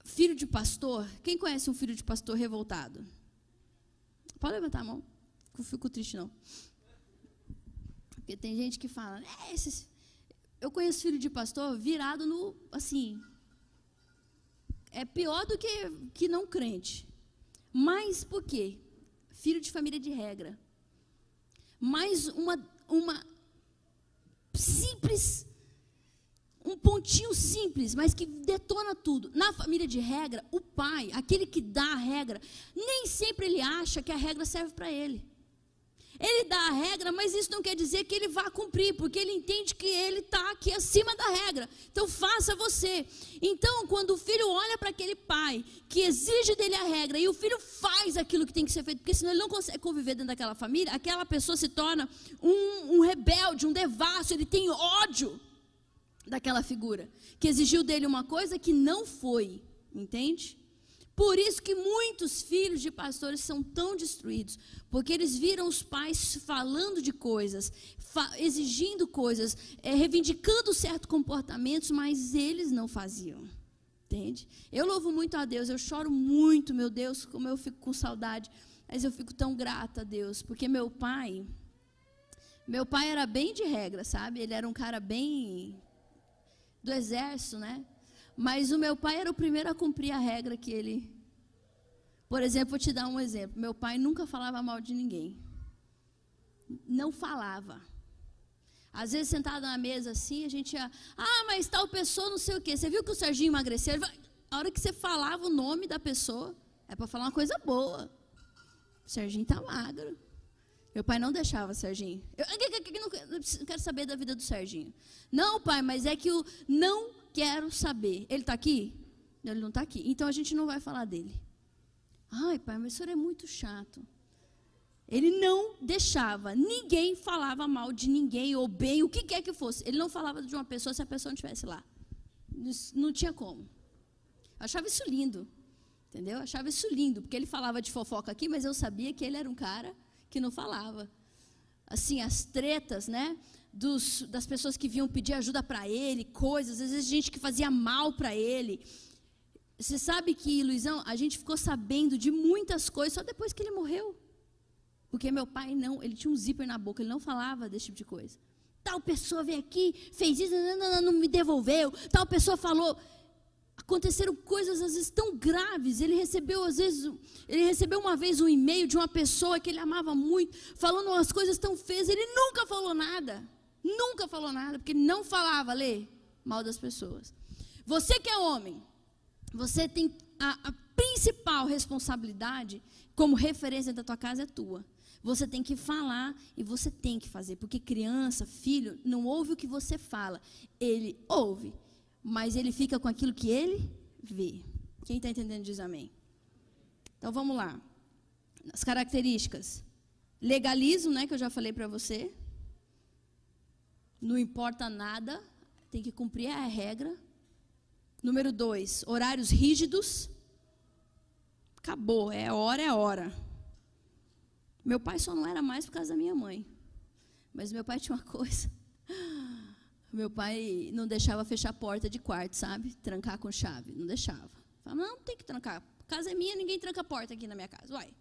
Filho de pastor, quem conhece um filho de pastor revoltado? Pode levantar a mão. Não fico triste, não. Porque tem gente que fala, é, esses... eu conheço filho de pastor virado no, assim, é pior do que, que não crente. Mas por quê? Filho de família de regra mais uma, uma simples, um pontinho simples, mas que detona tudo. Na família de regra, o pai, aquele que dá a regra, nem sempre ele acha que a regra serve para ele. Ele dá a regra, mas isso não quer dizer que ele vá cumprir, porque ele entende que ele está aqui acima da regra. Então faça você. Então, quando o filho olha para aquele pai que exige dele a regra e o filho faz aquilo que tem que ser feito, porque senão ele não consegue conviver dentro daquela família, aquela pessoa se torna um, um rebelde, um devasso, ele tem ódio daquela figura que exigiu dele uma coisa que não foi. Entende? Por isso que muitos filhos de pastores são tão destruídos, porque eles viram os pais falando de coisas, exigindo coisas, é, reivindicando certos comportamentos, mas eles não faziam. Entende? Eu louvo muito a Deus, eu choro muito, meu Deus, como eu fico com saudade, mas eu fico tão grata a Deus, porque meu pai, meu pai era bem de regra, sabe? Ele era um cara bem do exército, né? Mas o meu pai era o primeiro a cumprir a regra que ele. Por exemplo, vou te dar um exemplo. Meu pai nunca falava mal de ninguém. Não falava. Às vezes, sentado na mesa assim, a gente ia. Ah, mas tal pessoa não sei o quê. Você viu que o Serginho emagreceu? A hora que você falava o nome da pessoa, é para falar uma coisa boa. O Serginho está magro. Meu pai não deixava Serginho. Eu, não quero saber da vida do Serginho. Não, pai, mas é que o não quero saber. Ele está aqui? Ele não está aqui. Então a gente não vai falar dele. Ai, pai, mas o senhor é muito chato. Ele não deixava, ninguém falava mal de ninguém, ou bem, o que quer que fosse. Ele não falava de uma pessoa se a pessoa não estivesse lá. Não tinha como. Achava isso lindo. Entendeu? Eu achava isso lindo, porque ele falava de fofoca aqui, mas eu sabia que ele era um cara que não falava. Assim, as tretas, né? Dos, das pessoas que vinham pedir ajuda para ele, coisas, às vezes gente que fazia mal para ele. Você sabe que, Luizão, a gente ficou sabendo de muitas coisas só depois que ele morreu. Porque meu pai não, ele tinha um zíper na boca, ele não falava desse tipo de coisa. Tal pessoa veio aqui, fez isso, não, não, não, não me devolveu. Tal pessoa falou aconteceram coisas às vezes tão graves. Ele recebeu às vezes, ele recebeu uma vez um e-mail de uma pessoa que ele amava muito, falando umas coisas tão feias. Ele nunca falou nada, nunca falou nada, porque não falava, lê, mal das pessoas. Você que é homem, você tem a, a principal responsabilidade como referência da tua casa é tua. Você tem que falar e você tem que fazer, porque criança, filho, não ouve o que você fala, ele ouve mas ele fica com aquilo que ele vê. Quem está entendendo diz amém. Então vamos lá. As características. Legalismo, né, que eu já falei para você. Não importa nada, tem que cumprir a regra. Número dois, horários rígidos. Acabou, é hora, é hora. Meu pai só não era mais por causa da minha mãe. Mas meu pai tinha uma coisa. Meu pai não deixava fechar a porta de quarto, sabe? Trancar com chave. Não deixava. Falava, não, tem que trancar. Casa é minha, ninguém tranca a porta aqui na minha casa. Uai.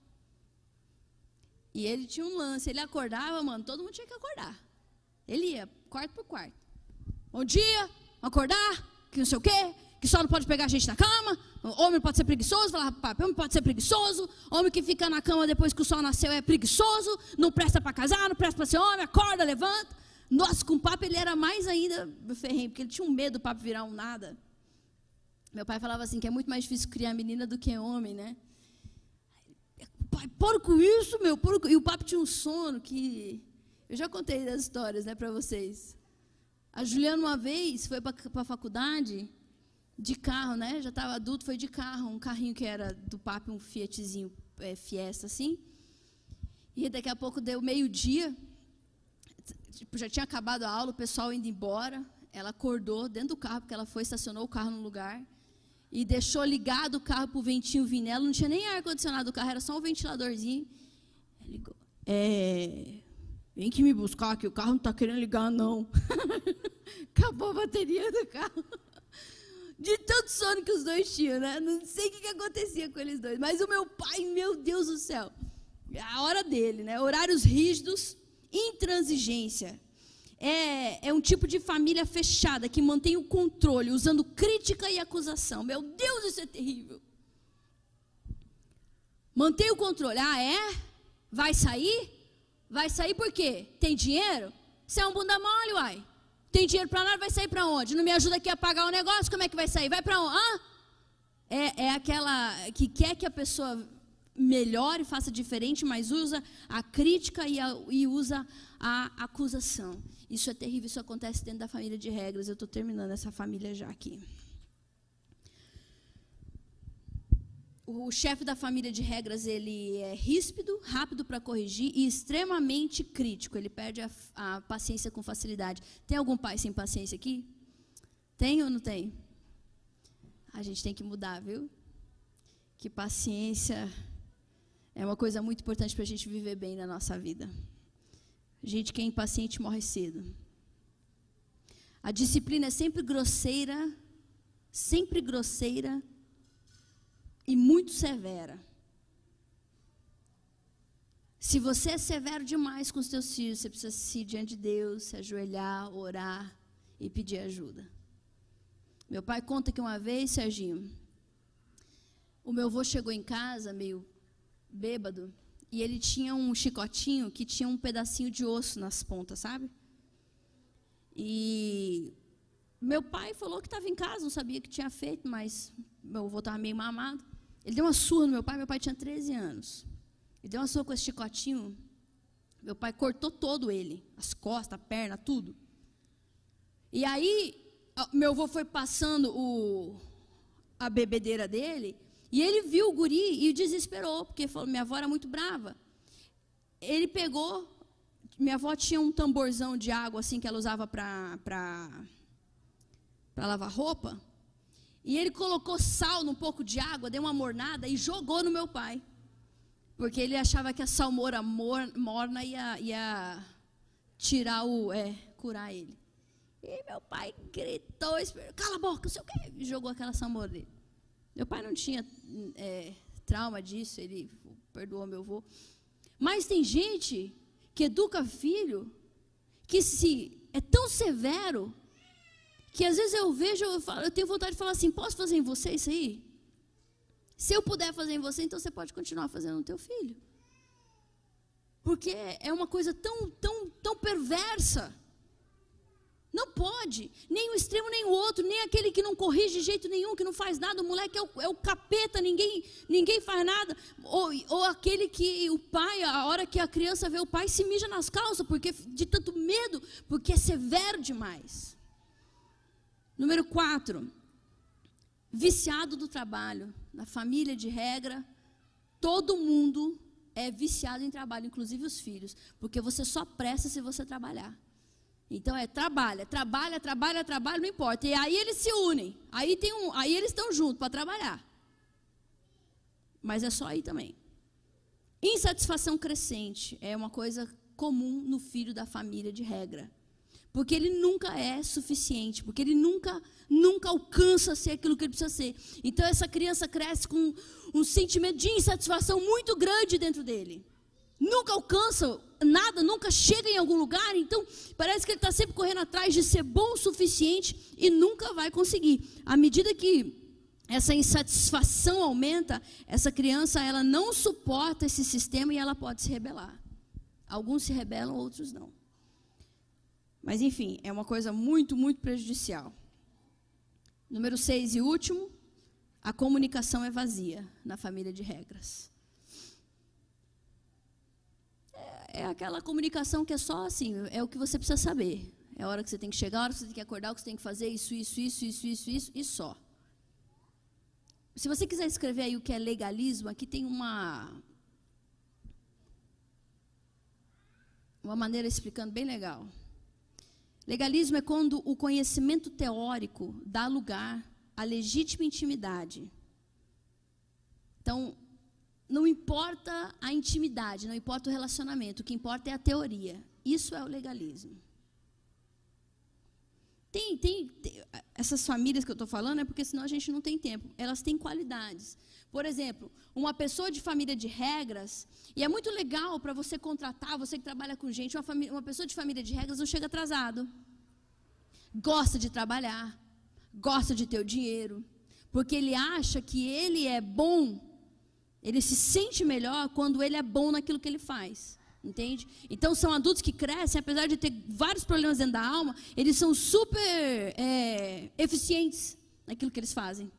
E ele tinha um lance. Ele acordava, mano, todo mundo tinha que acordar. Ele ia, quarto por quarto. Bom dia, acordar, que não sei o quê, que só não pode pegar a gente na cama. Homem pode ser preguiçoso, falava papai, homem pode ser preguiçoso. Homem que fica na cama depois que o sol nasceu é preguiçoso, não presta para casar, não presta para ser homem, acorda, levanta. Nossa, com o papo ele era mais ainda ferrenho, porque ele tinha um medo do papo virar um nada. Meu pai falava assim que é muito mais difícil criar menina do que homem, né? Pai, para com isso, meu. Com... E o papo tinha um sono que. Eu já contei das histórias, né, para vocês. A Juliana, uma vez, foi para a faculdade de carro, né? Já estava adulto, foi de carro. Um carrinho que era do papo, um Fiatzinho é, Fiesta, assim. E daqui a pouco deu meio-dia tipo, já tinha acabado a aula, o pessoal indo embora. Ela acordou dentro do carro, porque ela foi, estacionou o carro no lugar. E deixou ligado o carro para o ventinho vir nela. Não tinha nem ar-condicionado do carro, era só um ventiladorzinho. Ligou. É, vem que me buscar, que o carro não está querendo ligar, não. Acabou a bateria do carro. De tanto sono que os dois tinham, né? Não sei o que, que acontecia com eles dois. Mas o meu pai, meu Deus do céu. É a hora dele, né? Horários rígidos Intransigência. É, é um tipo de família fechada que mantém o controle, usando crítica e acusação. Meu Deus, isso é terrível. Mantém o controle. Ah, é? Vai sair? Vai sair por quê? Tem dinheiro? Você é um bunda mole, uai. Tem dinheiro para nada, vai sair para onde? Não me ajuda aqui a pagar o negócio? Como é que vai sair? Vai para onde? Ah? É, é aquela que quer que a pessoa melhore, faça diferente, mas usa a crítica e, a, e usa a acusação. Isso é terrível, isso acontece dentro da família de regras. Eu estou terminando essa família já aqui. O chefe da família de regras ele é ríspido, rápido para corrigir e extremamente crítico. Ele perde a, a paciência com facilidade. Tem algum pai sem paciência aqui? Tem ou não tem? A gente tem que mudar, viu? Que paciência é uma coisa muito importante para a gente viver bem na nossa vida. Gente que é impaciente morre cedo. A disciplina é sempre grosseira, sempre grosseira e muito severa. Se você é severo demais com os teus filhos, você precisa se ir diante de Deus, se ajoelhar, orar e pedir ajuda. Meu pai conta que uma vez, Serginho, o meu avô chegou em casa meio bêbado, e ele tinha um chicotinho que tinha um pedacinho de osso nas pontas, sabe? E meu pai falou que estava em casa, não sabia o que tinha feito, mas meu avô estava meio mamado. Ele deu uma surra no meu pai, meu pai tinha 13 anos. Ele deu uma surra com esse chicotinho. Meu pai cortou todo ele, as costas, a perna, tudo. E aí, meu avô foi passando o, a bebedeira dele, e ele viu o guri e desesperou, porque falou: minha avó era muito brava. Ele pegou, minha avó tinha um tamborzão de água assim que ela usava para lavar roupa. E ele colocou sal num pouco de água, deu uma mornada e jogou no meu pai. Porque ele achava que a salmoura morna ia, ia tirar o. É, curar ele. E meu pai gritou, cala a boca, não sei o quê, e jogou aquela salmoura dele. Meu pai não tinha é, trauma disso, ele perdoou meu avô. Mas tem gente que educa filho que se é tão severo que às vezes eu vejo, eu, falo, eu tenho vontade de falar assim: posso fazer em você isso aí? Se eu puder fazer em você, então você pode continuar fazendo no teu filho. Porque é uma coisa tão, tão, tão perversa. Não pode, nem o extremo nem o outro, nem aquele que não corrige de jeito nenhum, que não faz nada, o moleque é o, é o capeta, ninguém, ninguém faz nada. Ou, ou aquele que o pai, a hora que a criança vê o pai, se mija nas calças, porque de tanto medo, porque é severo demais. Número 4, viciado do trabalho. Na família de regra, todo mundo é viciado em trabalho, inclusive os filhos, porque você só presta se você trabalhar. Então é trabalha, trabalha, trabalha, trabalha, não importa. E aí eles se unem. Aí tem um, aí eles estão juntos para trabalhar. Mas é só aí também. Insatisfação crescente é uma coisa comum no filho da família de regra. Porque ele nunca é suficiente, porque ele nunca nunca alcança ser aquilo que ele precisa ser. Então essa criança cresce com um sentimento de insatisfação muito grande dentro dele nunca alcança nada, nunca chega em algum lugar, então parece que ele está sempre correndo atrás de ser bom o suficiente e nunca vai conseguir. À medida que essa insatisfação aumenta, essa criança ela não suporta esse sistema e ela pode se rebelar. Alguns se rebelam, outros não. Mas enfim, é uma coisa muito, muito prejudicial. Número seis e último, a comunicação é vazia na família de regras. é aquela comunicação que é só assim, é o que você precisa saber. É a hora que você tem que chegar, a hora que você tem que acordar, o que você tem que fazer, isso, isso, isso, isso, isso, isso, e só. Se você quiser escrever aí o que é legalismo, aqui tem uma uma maneira explicando bem legal. Legalismo é quando o conhecimento teórico dá lugar à legítima intimidade. Então, não importa a intimidade, não importa o relacionamento, o que importa é a teoria. Isso é o legalismo. Tem, tem, tem essas famílias que eu estou falando é porque senão a gente não tem tempo. Elas têm qualidades. Por exemplo, uma pessoa de família de regras, e é muito legal para você contratar, você que trabalha com gente, uma, família, uma pessoa de família de regras não chega atrasado. Gosta de trabalhar, gosta de ter o dinheiro, porque ele acha que ele é bom ele se sente melhor quando ele é bom naquilo que ele faz. Entende? Então são adultos que crescem, apesar de ter vários problemas dentro da alma, eles são super é, eficientes naquilo que eles fazem,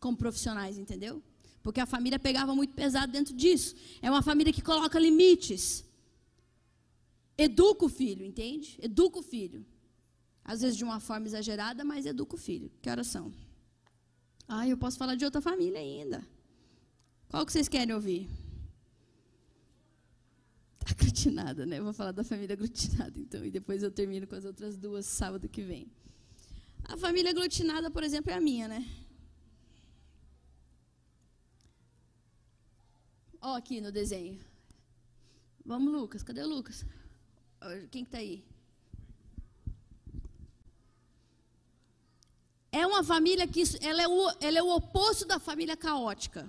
como profissionais, entendeu? Porque a família pegava muito pesado dentro disso. É uma família que coloca limites. Educa o filho, entende? Educa o filho. Às vezes de uma forma exagerada, mas educa o filho. Que horas são? Ah, eu posso falar de outra família ainda. Qual que vocês querem ouvir? Aglutinada, né? Eu vou falar da família aglutinada, então, e depois eu termino com as outras duas sábado que vem. A família aglutinada, por exemplo, é a minha, né? Ó, aqui no desenho. Vamos, Lucas. Cadê o Lucas? Quem está aí? É uma família que ela é, o, ela é o oposto da família caótica.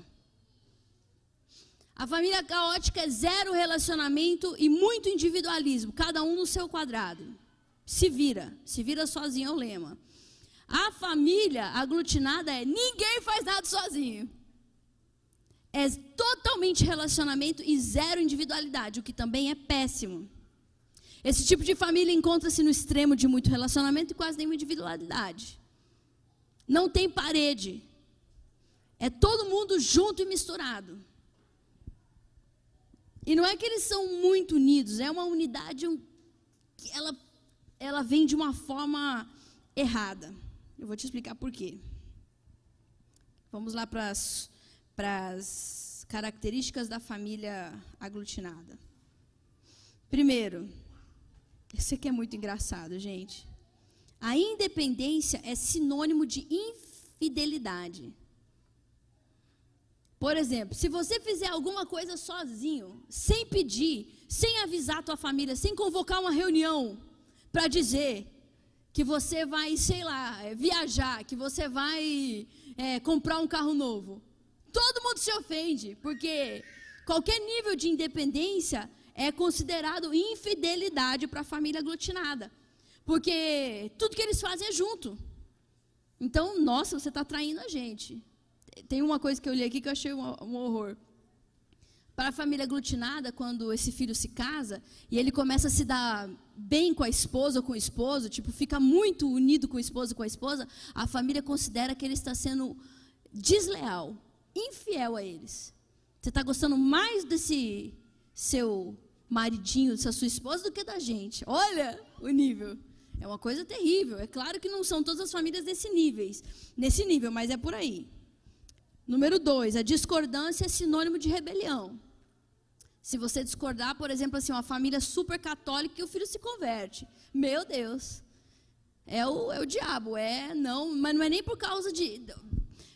A família caótica é zero relacionamento e muito individualismo, cada um no seu quadrado. Se vira, se vira sozinho é o lema. A família aglutinada é ninguém faz nada sozinho. É totalmente relacionamento e zero individualidade, o que também é péssimo. Esse tipo de família encontra-se no extremo de muito relacionamento e quase nenhuma individualidade. Não tem parede. É todo mundo junto e misturado. E não é que eles são muito unidos, é uma unidade que ela, ela vem de uma forma errada. Eu vou te explicar por quê. Vamos lá para as características da família aglutinada. Primeiro, esse aqui é muito engraçado, gente. A independência é sinônimo de infidelidade. Por exemplo, se você fizer alguma coisa sozinho, sem pedir, sem avisar tua família, sem convocar uma reunião para dizer que você vai, sei lá, viajar, que você vai é, comprar um carro novo, todo mundo se ofende, porque qualquer nível de independência é considerado infidelidade para a família aglutinada. Porque tudo que eles fazem é junto. Então, nossa, você está traindo a gente. Tem uma coisa que eu li aqui que eu achei um, um horror. Para a família aglutinada, quando esse filho se casa e ele começa a se dar bem com a esposa ou com o esposo, tipo, fica muito unido com o esposo ou com a esposa, a família considera que ele está sendo desleal, infiel a eles. Você está gostando mais desse seu maridinho, dessa sua esposa, do que da gente. Olha o nível. É uma coisa terrível. É claro que não são todas as famílias desse nível, nesse nível, mas é por aí. Número dois, a discordância é sinônimo de rebelião. Se você discordar, por exemplo, assim, uma família super católica e o filho se converte. Meu Deus. É o, é o diabo, é não, mas não é nem por causa de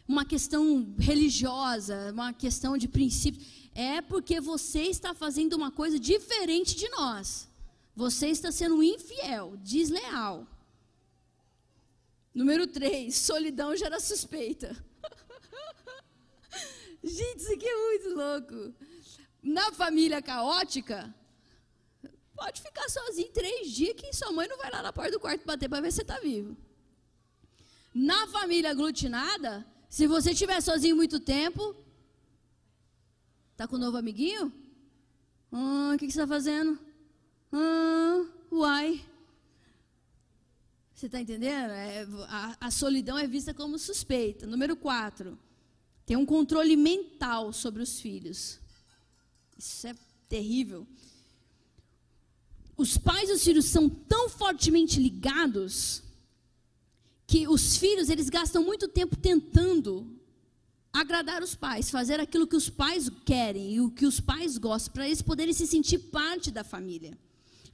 uma questão religiosa, uma questão de princípio. É porque você está fazendo uma coisa diferente de nós. Você está sendo infiel, desleal. Número 3, solidão gera suspeita. Gente, isso aqui é muito louco. Na família caótica, pode ficar sozinho três dias que sua mãe não vai lá na porta do quarto bater para ver se você está vivo. Na família aglutinada, se você estiver sozinho muito tempo, tá com um novo amiguinho? Ah, o que, que você está fazendo? Ah, uai. Você está entendendo? É, a, a solidão é vista como suspeita. Número 4. Tem um controle mental sobre os filhos. Isso é terrível. Os pais e os filhos são tão fortemente ligados que os filhos eles gastam muito tempo tentando agradar os pais, fazer aquilo que os pais querem e o que os pais gostam, para eles poderem se sentir parte da família.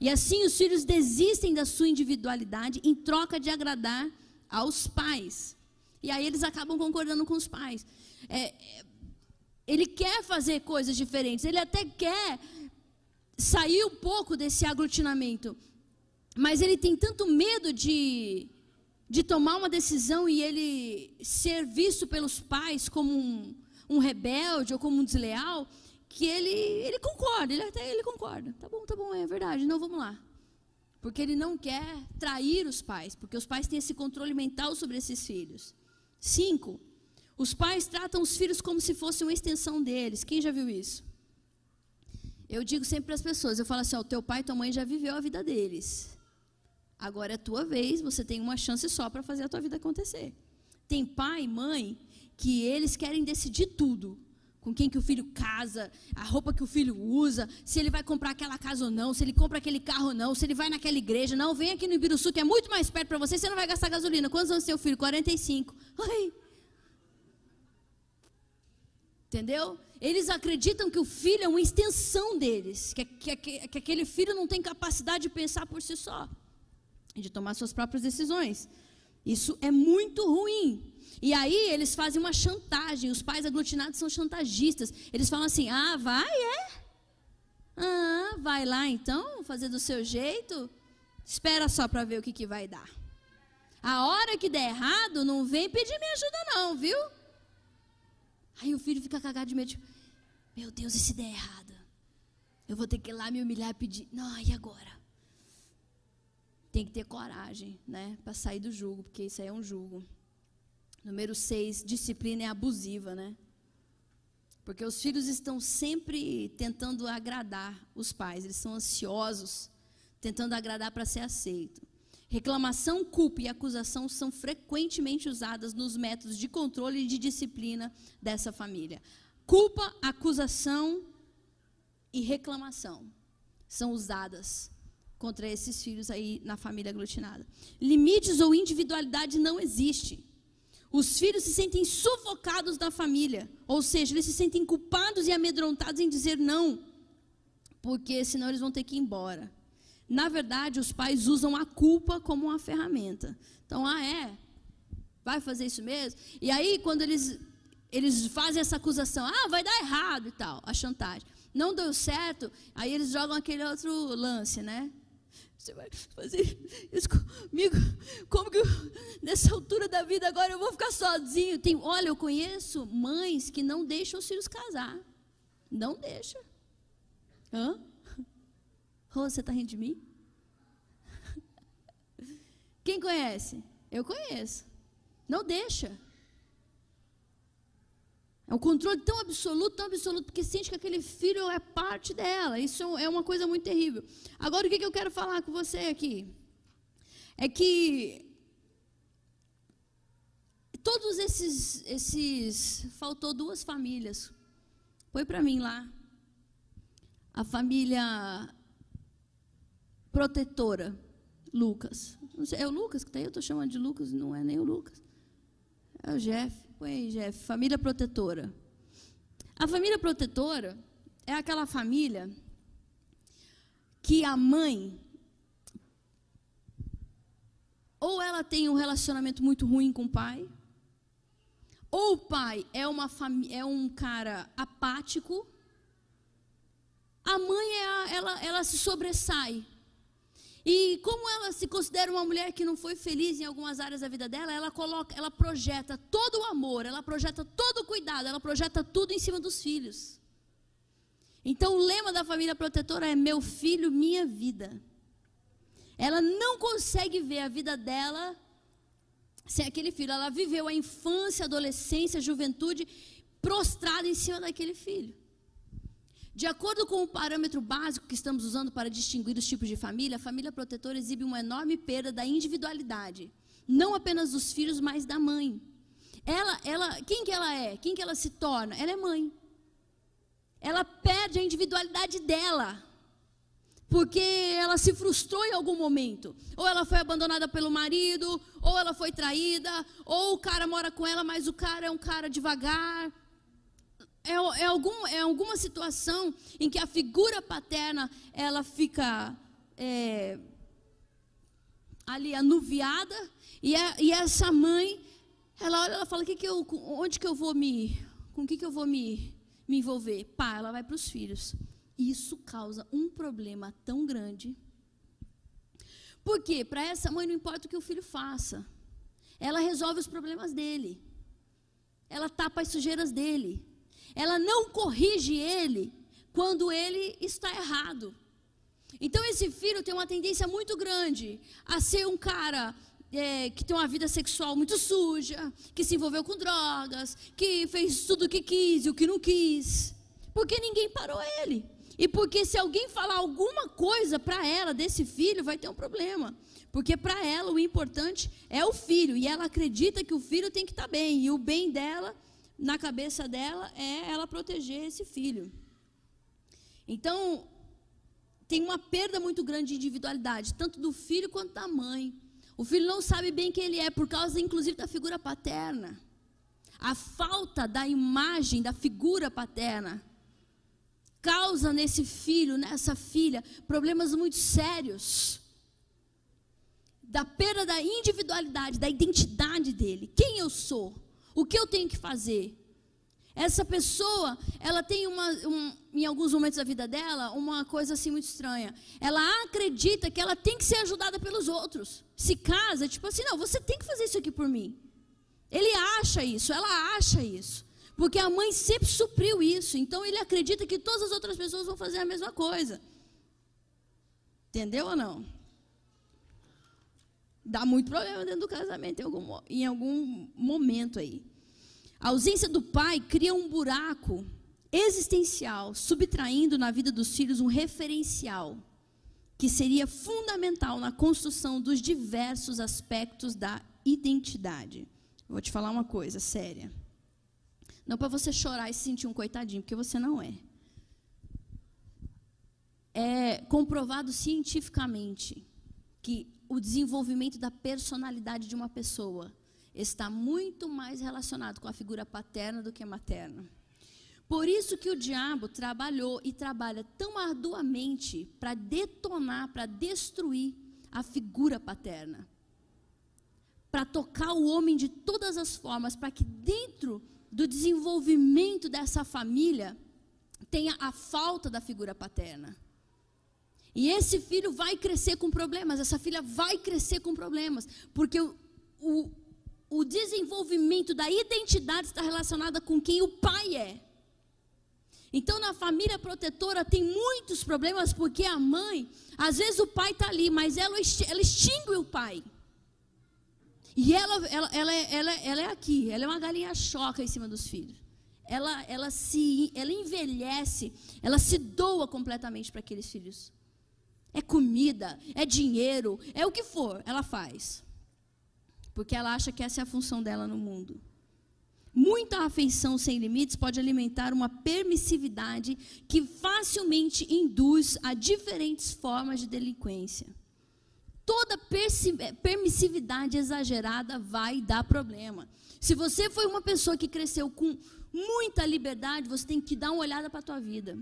E assim os filhos desistem da sua individualidade em troca de agradar aos pais. E aí eles acabam concordando com os pais. É, é ele quer fazer coisas diferentes, ele até quer sair um pouco desse aglutinamento, mas ele tem tanto medo de, de tomar uma decisão e ele ser visto pelos pais como um, um rebelde ou como um desleal, que ele, ele concorda, ele até ele concorda. Tá bom, tá bom, é verdade, não vamos lá. Porque ele não quer trair os pais, porque os pais têm esse controle mental sobre esses filhos. Cinco, os pais tratam os filhos como se fossem uma extensão deles. Quem já viu isso? Eu digo sempre para as pessoas, eu falo assim, o teu pai e tua mãe já viveu a vida deles. Agora é a tua vez, você tem uma chance só para fazer a tua vida acontecer. Tem pai e mãe que eles querem decidir tudo com quem que o filho casa, a roupa que o filho usa, se ele vai comprar aquela casa ou não, se ele compra aquele carro ou não, se ele vai naquela igreja. Não, vem aqui no Ibiruçu, que é muito mais perto para você, você não vai gastar gasolina. Quantos anos tem o filho? 45. Ai. Entendeu? Eles acreditam que o filho é uma extensão deles, que, que, que, que aquele filho não tem capacidade de pensar por si só, de tomar suas próprias decisões. Isso é muito ruim. E aí eles fazem uma chantagem. Os pais aglutinados são chantagistas. Eles falam assim: ah, vai, é? Ah, vai lá então, fazer do seu jeito. Espera só para ver o que, que vai dar. A hora que der errado, não vem pedir minha ajuda, não, viu? Aí o filho fica cagado de medo. Tipo, Meu Deus, e se der errado? Eu vou ter que ir lá me humilhar e pedir. Não, e agora? Tem que ter coragem, né? Para sair do jugo, porque isso aí é um jugo. Número 6, disciplina é abusiva, né? Porque os filhos estão sempre tentando agradar os pais, eles são ansiosos, tentando agradar para ser aceito. Reclamação, culpa e acusação são frequentemente usadas nos métodos de controle e de disciplina dessa família. Culpa, acusação e reclamação são usadas contra esses filhos aí na família aglutinada. Limites ou individualidade não existe. Os filhos se sentem sufocados da família, ou seja, eles se sentem culpados e amedrontados em dizer não, porque senão eles vão ter que ir embora. Na verdade, os pais usam a culpa como uma ferramenta. Então, ah, é. Vai fazer isso mesmo? E aí, quando eles, eles fazem essa acusação, ah, vai dar errado e tal, a chantagem. Não deu certo, aí eles jogam aquele outro lance, né? Você vai fazer isso comigo? Como que eu, nessa altura da vida agora eu vou ficar sozinho? Tem, olha, eu conheço mães que não deixam os filhos casar. Não deixa. Hã? Oh, você está rindo de mim? Quem conhece? Eu conheço. Não deixa. É um controle tão absoluto, tão absoluto, porque sente que aquele filho é parte dela. Isso é uma coisa muito terrível. Agora, o que eu quero falar com você aqui? É que todos esses, esses faltou duas famílias. Põe para mim lá. A família protetora, Lucas. Sei, é o Lucas que está aí? Eu estou chamando de Lucas, não é nem o Lucas. É o Jeff. Aí, Jeff. Família protetora. A família protetora é aquela família que a mãe ou ela tem um relacionamento muito ruim com o pai, ou o pai é, uma é um cara apático, a mãe é a, ela, ela se sobressai. E como ela se considera uma mulher que não foi feliz em algumas áreas da vida dela, ela coloca, ela projeta todo o amor, ela projeta todo o cuidado, ela projeta tudo em cima dos filhos. Então o lema da família protetora é meu filho, minha vida. Ela não consegue ver a vida dela sem aquele filho. Ela viveu a infância, adolescência, juventude prostrada em cima daquele filho. De acordo com o parâmetro básico que estamos usando para distinguir os tipos de família, a família protetora exibe uma enorme perda da individualidade, não apenas dos filhos, mas da mãe. Ela, ela, quem que ela é? Quem que ela se torna? Ela é mãe. Ela perde a individualidade dela. Porque ela se frustrou em algum momento. Ou ela foi abandonada pelo marido, ou ela foi traída, ou o cara mora com ela, mas o cara é um cara devagar é, é, algum, é alguma situação em que a figura paterna ela fica é, ali anuviada e, é, e, essa mãe ela olha ela fala que que eu, onde que eu vou me com que que eu vou me, me envolver? Pá ela vai para os filhos. Isso causa um problema tão grande. Porque para essa mãe não importa o que o filho faça. Ela resolve os problemas dele. Ela tapa as sujeiras dele ela não corrige ele quando ele está errado. Então esse filho tem uma tendência muito grande a ser um cara é, que tem uma vida sexual muito suja, que se envolveu com drogas, que fez tudo o que quis e o que não quis, porque ninguém parou ele. E porque se alguém falar alguma coisa para ela desse filho, vai ter um problema. Porque para ela o importante é o filho, e ela acredita que o filho tem que estar tá bem, e o bem dela na cabeça dela é ela proteger esse filho. Então, tem uma perda muito grande de individualidade, tanto do filho quanto da mãe. O filho não sabe bem quem ele é, por causa, inclusive, da figura paterna. A falta da imagem da figura paterna causa nesse filho, nessa filha, problemas muito sérios. Da perda da individualidade, da identidade dele. Quem eu sou? O que eu tenho que fazer? Essa pessoa, ela tem uma, um, em alguns momentos da vida dela, uma coisa assim muito estranha. Ela acredita que ela tem que ser ajudada pelos outros. Se casa, tipo assim, não, você tem que fazer isso aqui por mim. Ele acha isso, ela acha isso. Porque a mãe sempre supriu isso. Então ele acredita que todas as outras pessoas vão fazer a mesma coisa. Entendeu ou não? Dá muito problema dentro do casamento em algum, em algum momento aí. A ausência do pai cria um buraco existencial, subtraindo na vida dos filhos um referencial que seria fundamental na construção dos diversos aspectos da identidade. Vou te falar uma coisa séria. Não para você chorar e se sentir um coitadinho, porque você não é. É comprovado cientificamente que o desenvolvimento da personalidade de uma pessoa está muito mais relacionado com a figura paterna do que materna. Por isso que o diabo trabalhou e trabalha tão arduamente para detonar, para destruir a figura paterna. para tocar o homem de todas as formas, para que dentro do desenvolvimento dessa família tenha a falta da figura paterna. E esse filho vai crescer com problemas, essa filha vai crescer com problemas, porque o, o, o desenvolvimento da identidade está relacionada com quem o pai é. Então, na família protetora tem muitos problemas, porque a mãe, às vezes o pai está ali, mas ela, ela extingue o pai. E ela, ela, ela, é, ela, ela é aqui, ela é uma galinha choca em cima dos filhos. Ela, ela, se, ela envelhece, ela se doa completamente para aqueles filhos. É comida, é dinheiro, é o que for, ela faz. Porque ela acha que essa é a função dela no mundo. Muita afeição sem limites pode alimentar uma permissividade que facilmente induz a diferentes formas de delinquência. Toda permissividade exagerada vai dar problema. Se você foi uma pessoa que cresceu com muita liberdade, você tem que dar uma olhada para a tua vida.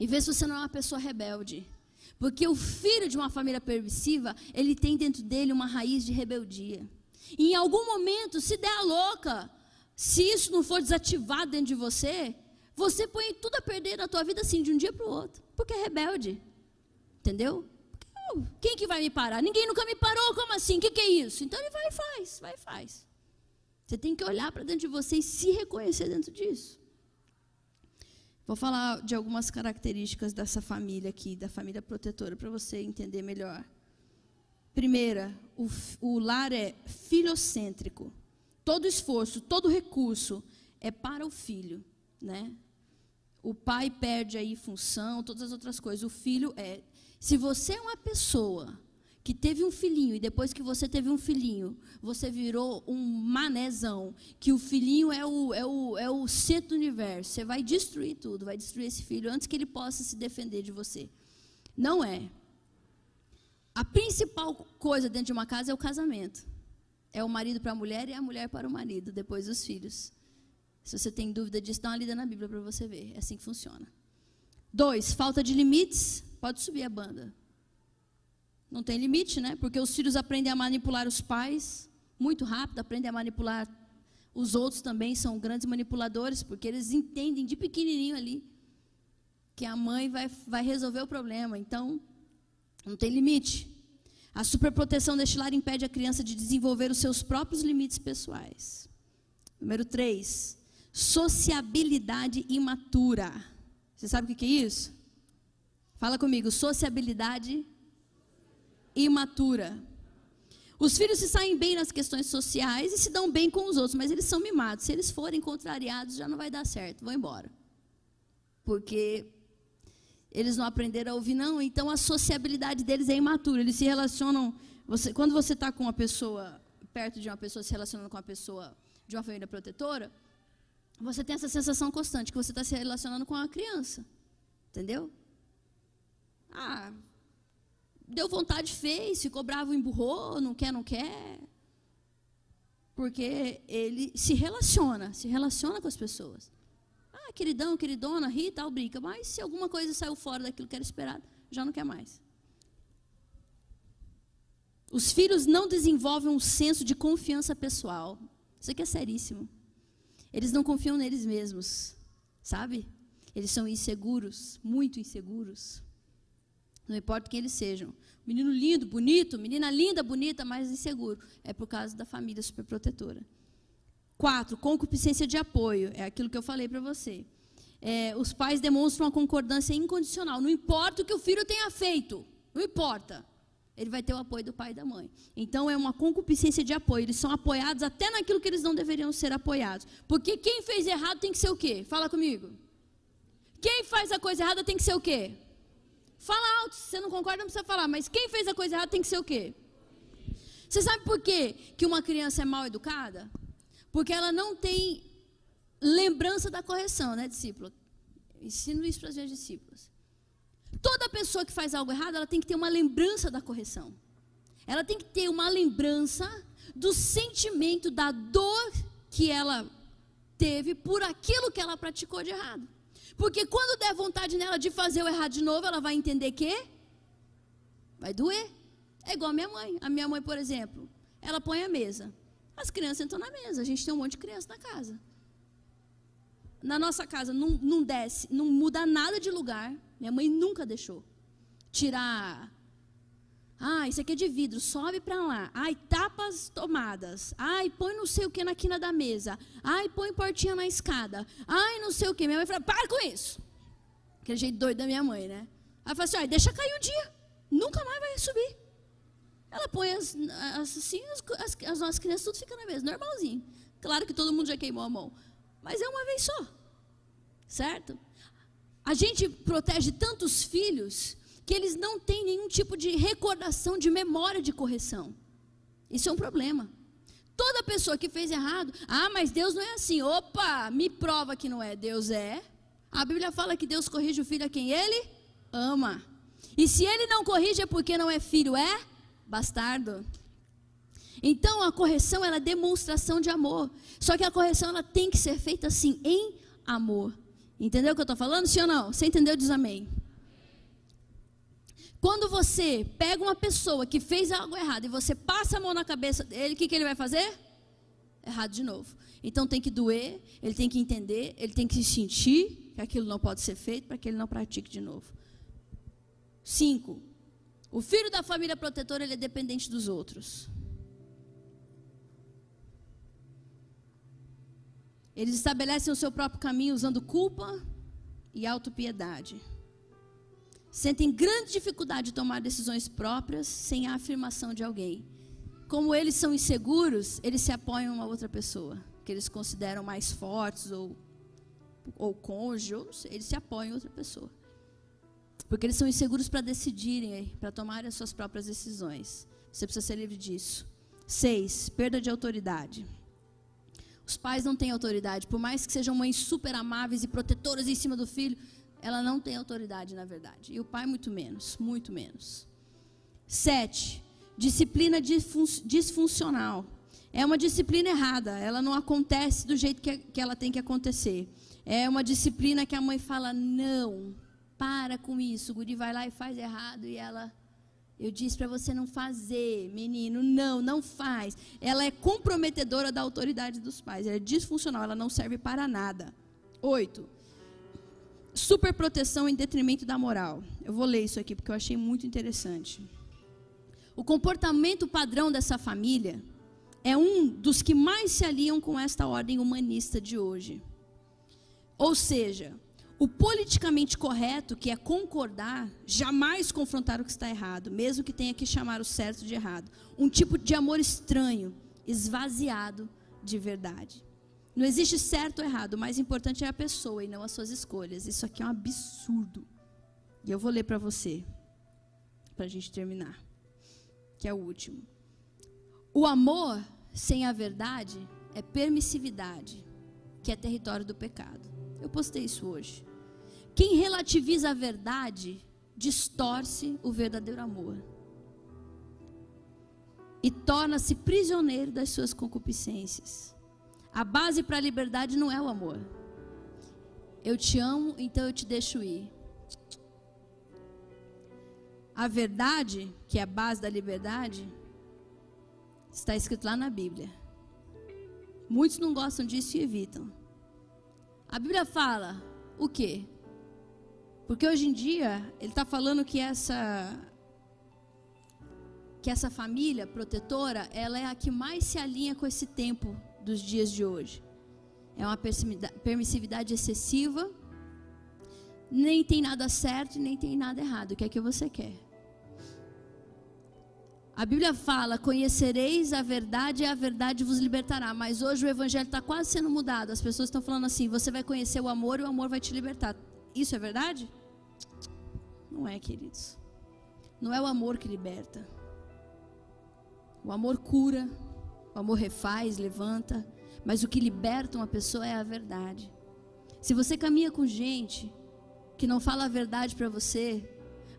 E ver se você não é uma pessoa rebelde. Porque o filho de uma família permissiva, ele tem dentro dele uma raiz de rebeldia. E em algum momento, se der a louca, se isso não for desativado dentro de você, você põe tudo a perder na tua vida assim, de um dia para o outro. Porque é rebelde. Entendeu? Quem que vai me parar? Ninguém nunca me parou, como assim? O que, que é isso? Então ele vai e faz, vai e faz. Você tem que olhar para dentro de você e se reconhecer dentro disso. Vou falar de algumas características dessa família aqui, da família protetora, para você entender melhor. Primeira, o, o lar é filocêntrico. Todo esforço, todo recurso é para o filho, né? O pai perde aí função, todas as outras coisas. O filho é. Se você é uma pessoa que teve um filhinho e depois que você teve um filhinho, você virou um manézão, que o filhinho é o, é o, é o centro do universo, você vai destruir tudo, vai destruir esse filho antes que ele possa se defender de você. Não é. A principal coisa dentro de uma casa é o casamento. É o marido para a mulher e a mulher para o marido, depois os filhos. Se você tem dúvida disso, dá uma lida na Bíblia para você ver. É assim que funciona. Dois, falta de limites. Pode subir a banda. Não tem limite, né? Porque os filhos aprendem a manipular os pais muito rápido, aprendem a manipular os outros também, são grandes manipuladores, porque eles entendem de pequenininho ali que a mãe vai, vai resolver o problema. Então, não tem limite. A superproteção deste lar impede a criança de desenvolver os seus próprios limites pessoais. Número 3, sociabilidade imatura. Você sabe o que é isso? Fala comigo, sociabilidade imatura. Os filhos se saem bem nas questões sociais e se dão bem com os outros, mas eles são mimados. Se eles forem contrariados, já não vai dar certo, vão embora. Porque eles não aprenderam a ouvir, não. Então a sociabilidade deles é imatura. Eles se relacionam. Você, quando você está com uma pessoa, perto de uma pessoa, se relacionando com uma pessoa de uma família protetora, você tem essa sensação constante que você está se relacionando com uma criança. Entendeu? Ah, deu vontade, fez, ficou bravo, emburrou, não quer, não quer. Porque ele se relaciona, se relaciona com as pessoas. Ah, queridão, queridona, ri tal, brinca. Mas se alguma coisa saiu fora daquilo que era esperado, já não quer mais. Os filhos não desenvolvem um senso de confiança pessoal. Isso aqui é seríssimo. Eles não confiam neles mesmos, sabe? Eles são inseguros, muito inseguros. Não importa quem eles sejam. Menino lindo, bonito, menina linda, bonita, mas inseguro. É por causa da família superprotetora. Quatro, concupiscência de apoio. É aquilo que eu falei para você. É, os pais demonstram uma concordância incondicional. Não importa o que o filho tenha feito. Não importa. Ele vai ter o apoio do pai e da mãe. Então é uma concupiscência de apoio. Eles são apoiados até naquilo que eles não deveriam ser apoiados. Porque quem fez errado tem que ser o quê? Fala comigo. Quem faz a coisa errada tem que ser o quê? Fala alto, se você não concorda, não precisa falar. Mas quem fez a coisa errada tem que ser o quê? Você sabe por quê que uma criança é mal educada? Porque ela não tem lembrança da correção, né, discípulo? Ensino isso para as minhas discípulas. Toda pessoa que faz algo errado, ela tem que ter uma lembrança da correção. Ela tem que ter uma lembrança do sentimento, da dor que ela teve por aquilo que ela praticou de errado. Porque quando der vontade nela de fazer o errado de novo, ela vai entender que vai doer. É igual a minha mãe. A minha mãe, por exemplo, ela põe a mesa. As crianças entram na mesa. A gente tem um monte de criança na casa. Na nossa casa não, não desce, não muda nada de lugar. Minha mãe nunca deixou. Tirar ah, isso aqui é de vidro, sobe para lá. Ai, tapa as tomadas. Ai, põe não sei o que na quina da mesa. Ai, põe portinha na escada. Ai, não sei o que. Minha mãe fala, para com isso. Aquele jeito doido da minha mãe, né? Ela fala assim, deixa cair um dia. Nunca mais vai subir. Ela põe as, as assim, as, as, as nossas crianças tudo fica na mesa, normalzinho. Claro que todo mundo já queimou a mão. Mas é uma vez só. Certo? A gente protege tantos filhos que eles não têm nenhum tipo de recordação, de memória de correção. Isso é um problema. Toda pessoa que fez errado, ah, mas Deus não é assim. Opa, me prova que não é. Deus é. A Bíblia fala que Deus corrige o filho a quem ele ama. E se ele não corrige é porque não é filho, é bastardo. Então a correção ela é demonstração de amor. Só que a correção ela tem que ser feita assim, em amor. Entendeu o que eu estou falando? Sim ou não? Você entendeu? Diz amém. Quando você pega uma pessoa que fez algo errado e você passa a mão na cabeça dele, o que, que ele vai fazer? Errado de novo. Então tem que doer, ele tem que entender, ele tem que sentir que aquilo não pode ser feito para que ele não pratique de novo. Cinco. O filho da família protetora ele é dependente dos outros. Eles estabelecem o seu próprio caminho usando culpa e autopiedade sentem grande dificuldade de tomar decisões próprias sem a afirmação de alguém. Como eles são inseguros, eles se apoiam a uma outra pessoa, que eles consideram mais fortes ou ou cônjuge, ou sei, eles se apoiam em outra pessoa. Porque eles são inseguros para decidirem, para tomarem as suas próprias decisões. Você precisa ser livre disso. Seis, perda de autoridade. Os pais não têm autoridade, por mais que sejam mães super amáveis e protetoras em cima do filho, ela não tem autoridade, na verdade. E o pai, muito menos, muito menos. Sete, disciplina disfuncional. É uma disciplina errada, ela não acontece do jeito que, que ela tem que acontecer. É uma disciplina que a mãe fala: não, para com isso. O guri vai lá e faz errado e ela. Eu disse para você não fazer, menino, não, não faz. Ela é comprometedora da autoridade dos pais, ela é disfuncional, ela não serve para nada. Oito, superproteção em detrimento da moral. Eu vou ler isso aqui porque eu achei muito interessante. O comportamento padrão dessa família é um dos que mais se aliam com esta ordem humanista de hoje. Ou seja, o politicamente correto, que é concordar, jamais confrontar o que está errado, mesmo que tenha que chamar o certo de errado. Um tipo de amor estranho, esvaziado de verdade. Não existe certo ou errado, o mais importante é a pessoa e não as suas escolhas. Isso aqui é um absurdo. E eu vou ler para você, para a gente terminar, que é o último. O amor sem a verdade é permissividade, que é território do pecado. Eu postei isso hoje. Quem relativiza a verdade distorce o verdadeiro amor e torna-se prisioneiro das suas concupiscências. A base para a liberdade não é o amor. Eu te amo, então eu te deixo ir. A verdade, que é a base da liberdade, está escrito lá na Bíblia. Muitos não gostam disso e evitam. A Bíblia fala o quê? Porque hoje em dia ele está falando que essa que essa família protetora ela é a que mais se alinha com esse tempo dos dias de hoje. É uma permissividade excessiva. Nem tem nada certo nem tem nada errado. O que é que você quer? A Bíblia fala: Conhecereis a verdade e a verdade vos libertará. Mas hoje o Evangelho está quase sendo mudado. As pessoas estão falando assim: Você vai conhecer o amor e o amor vai te libertar. Isso é verdade? Não é, queridos. Não é o amor que liberta. O amor cura, o amor refaz, levanta, mas o que liberta uma pessoa é a verdade. Se você caminha com gente que não fala a verdade para você,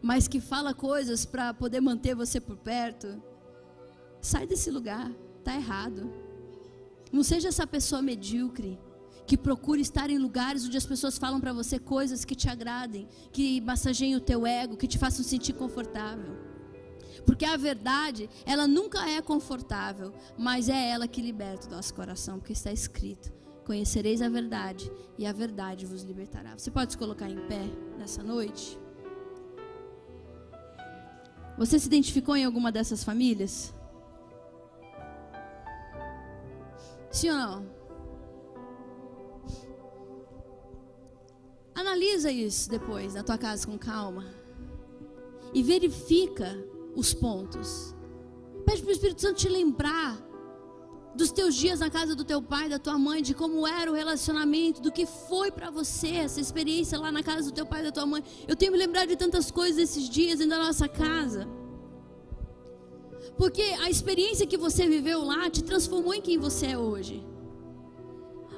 mas que fala coisas para poder manter você por perto, sai desse lugar, tá errado. Não seja essa pessoa medíocre que procura estar em lugares onde as pessoas falam para você coisas que te agradem, que massageiem o teu ego, que te façam sentir confortável. Porque a verdade, ela nunca é confortável, mas é ela que liberta o nosso coração, porque está escrito: Conhecereis a verdade, e a verdade vos libertará. Você pode se colocar em pé nessa noite? Você se identificou em alguma dessas famílias? Sim ou não? Analisa isso depois na tua casa com calma. E verifica os pontos. Pede para o Espírito Santo te lembrar dos teus dias na casa do teu pai, da tua mãe, de como era o relacionamento, do que foi para você essa experiência lá na casa do teu pai, da tua mãe. Eu tenho me lembrado de tantas coisas esses dias dentro da nossa casa. Porque a experiência que você viveu lá te transformou em quem você é hoje.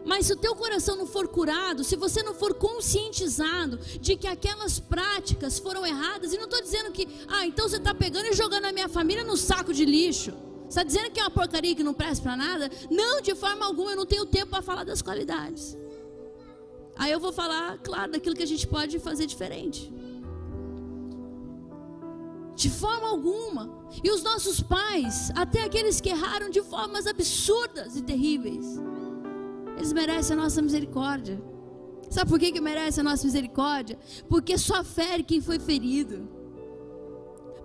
Mas se o teu coração não for curado, se você não for conscientizado de que aquelas práticas foram erradas, e não estou dizendo que, ah, então você está pegando e jogando a minha família no saco de lixo. Está dizendo que é uma porcaria que não presta para nada? Não, de forma alguma, eu não tenho tempo para falar das qualidades. Aí eu vou falar, claro, daquilo que a gente pode fazer diferente. De forma alguma. E os nossos pais, até aqueles que erraram de formas absurdas e terríveis, eles merecem a nossa misericórdia. Sabe por que, que merece a nossa misericórdia? Porque só fere quem foi ferido.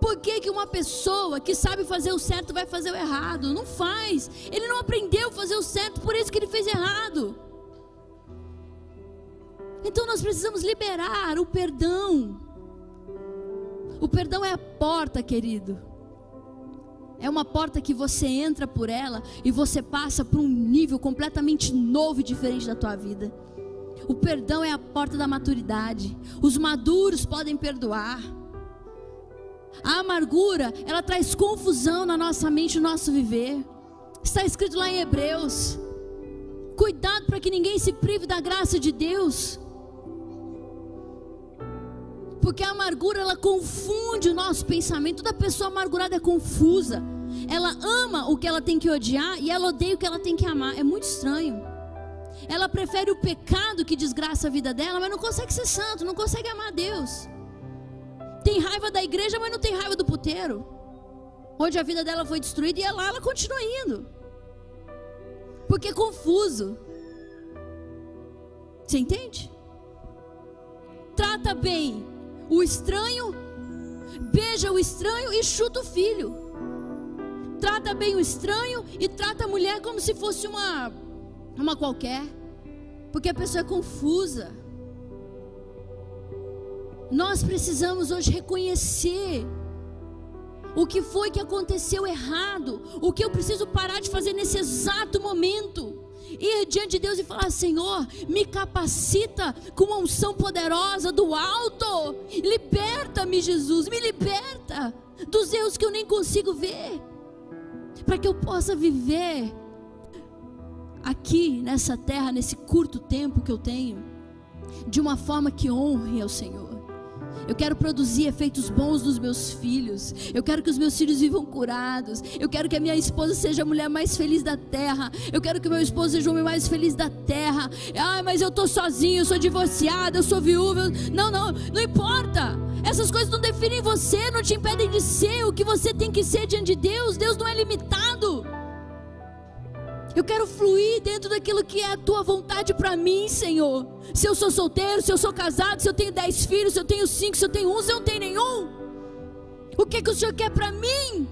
Por que, que uma pessoa que sabe fazer o certo vai fazer o errado? Não faz. Ele não aprendeu a fazer o certo, por isso que ele fez errado. Então nós precisamos liberar o perdão. O perdão é a porta, querido. É uma porta que você entra por ela e você passa para um nível completamente novo e diferente da tua vida. O perdão é a porta da maturidade. Os maduros podem perdoar. A amargura, ela traz confusão na nossa mente, no nosso viver. Está escrito lá em Hebreus. Cuidado para que ninguém se prive da graça de Deus. Porque a amargura ela confunde o nosso pensamento. Toda pessoa amargurada é confusa. Ela ama o que ela tem que odiar e ela odeia o que ela tem que amar. É muito estranho. Ela prefere o pecado que desgraça a vida dela, mas não consegue ser santo, não consegue amar a Deus. Tem raiva da igreja, mas não tem raiva do puteiro. Onde a vida dela foi destruída e lá ela continua indo. Porque é confuso. Você entende? Trata bem o estranho, beija o estranho e chuta o filho. Trata bem o estranho e trata a mulher como se fosse uma uma qualquer. Porque a pessoa é confusa. Nós precisamos hoje reconhecer o que foi que aconteceu errado, o que eu preciso parar de fazer nesse exato momento ir diante de Deus e falar: Senhor, me capacita com uma unção poderosa do alto. Liberta-me, Jesus, me liberta dos erros que eu nem consigo ver, para que eu possa viver aqui nessa terra, nesse curto tempo que eu tenho, de uma forma que honre ao Senhor. Eu quero produzir efeitos bons nos meus filhos. Eu quero que os meus filhos vivam curados. Eu quero que a minha esposa seja a mulher mais feliz da terra. Eu quero que meu esposo seja o homem mais feliz da terra. Ah, mas eu estou sozinho, eu sou divorciada, eu sou viúva. Não, não, não importa. Essas coisas não definem você, não te impedem de ser o que você tem que ser diante de Deus. Deus não é limitado. Eu quero fluir dentro daquilo que é a tua vontade para mim, Senhor. Se eu sou solteiro, se eu sou casado, se eu tenho dez filhos, se eu tenho cinco, se eu tenho um, se eu não tenho nenhum. O que, que o Senhor quer para mim?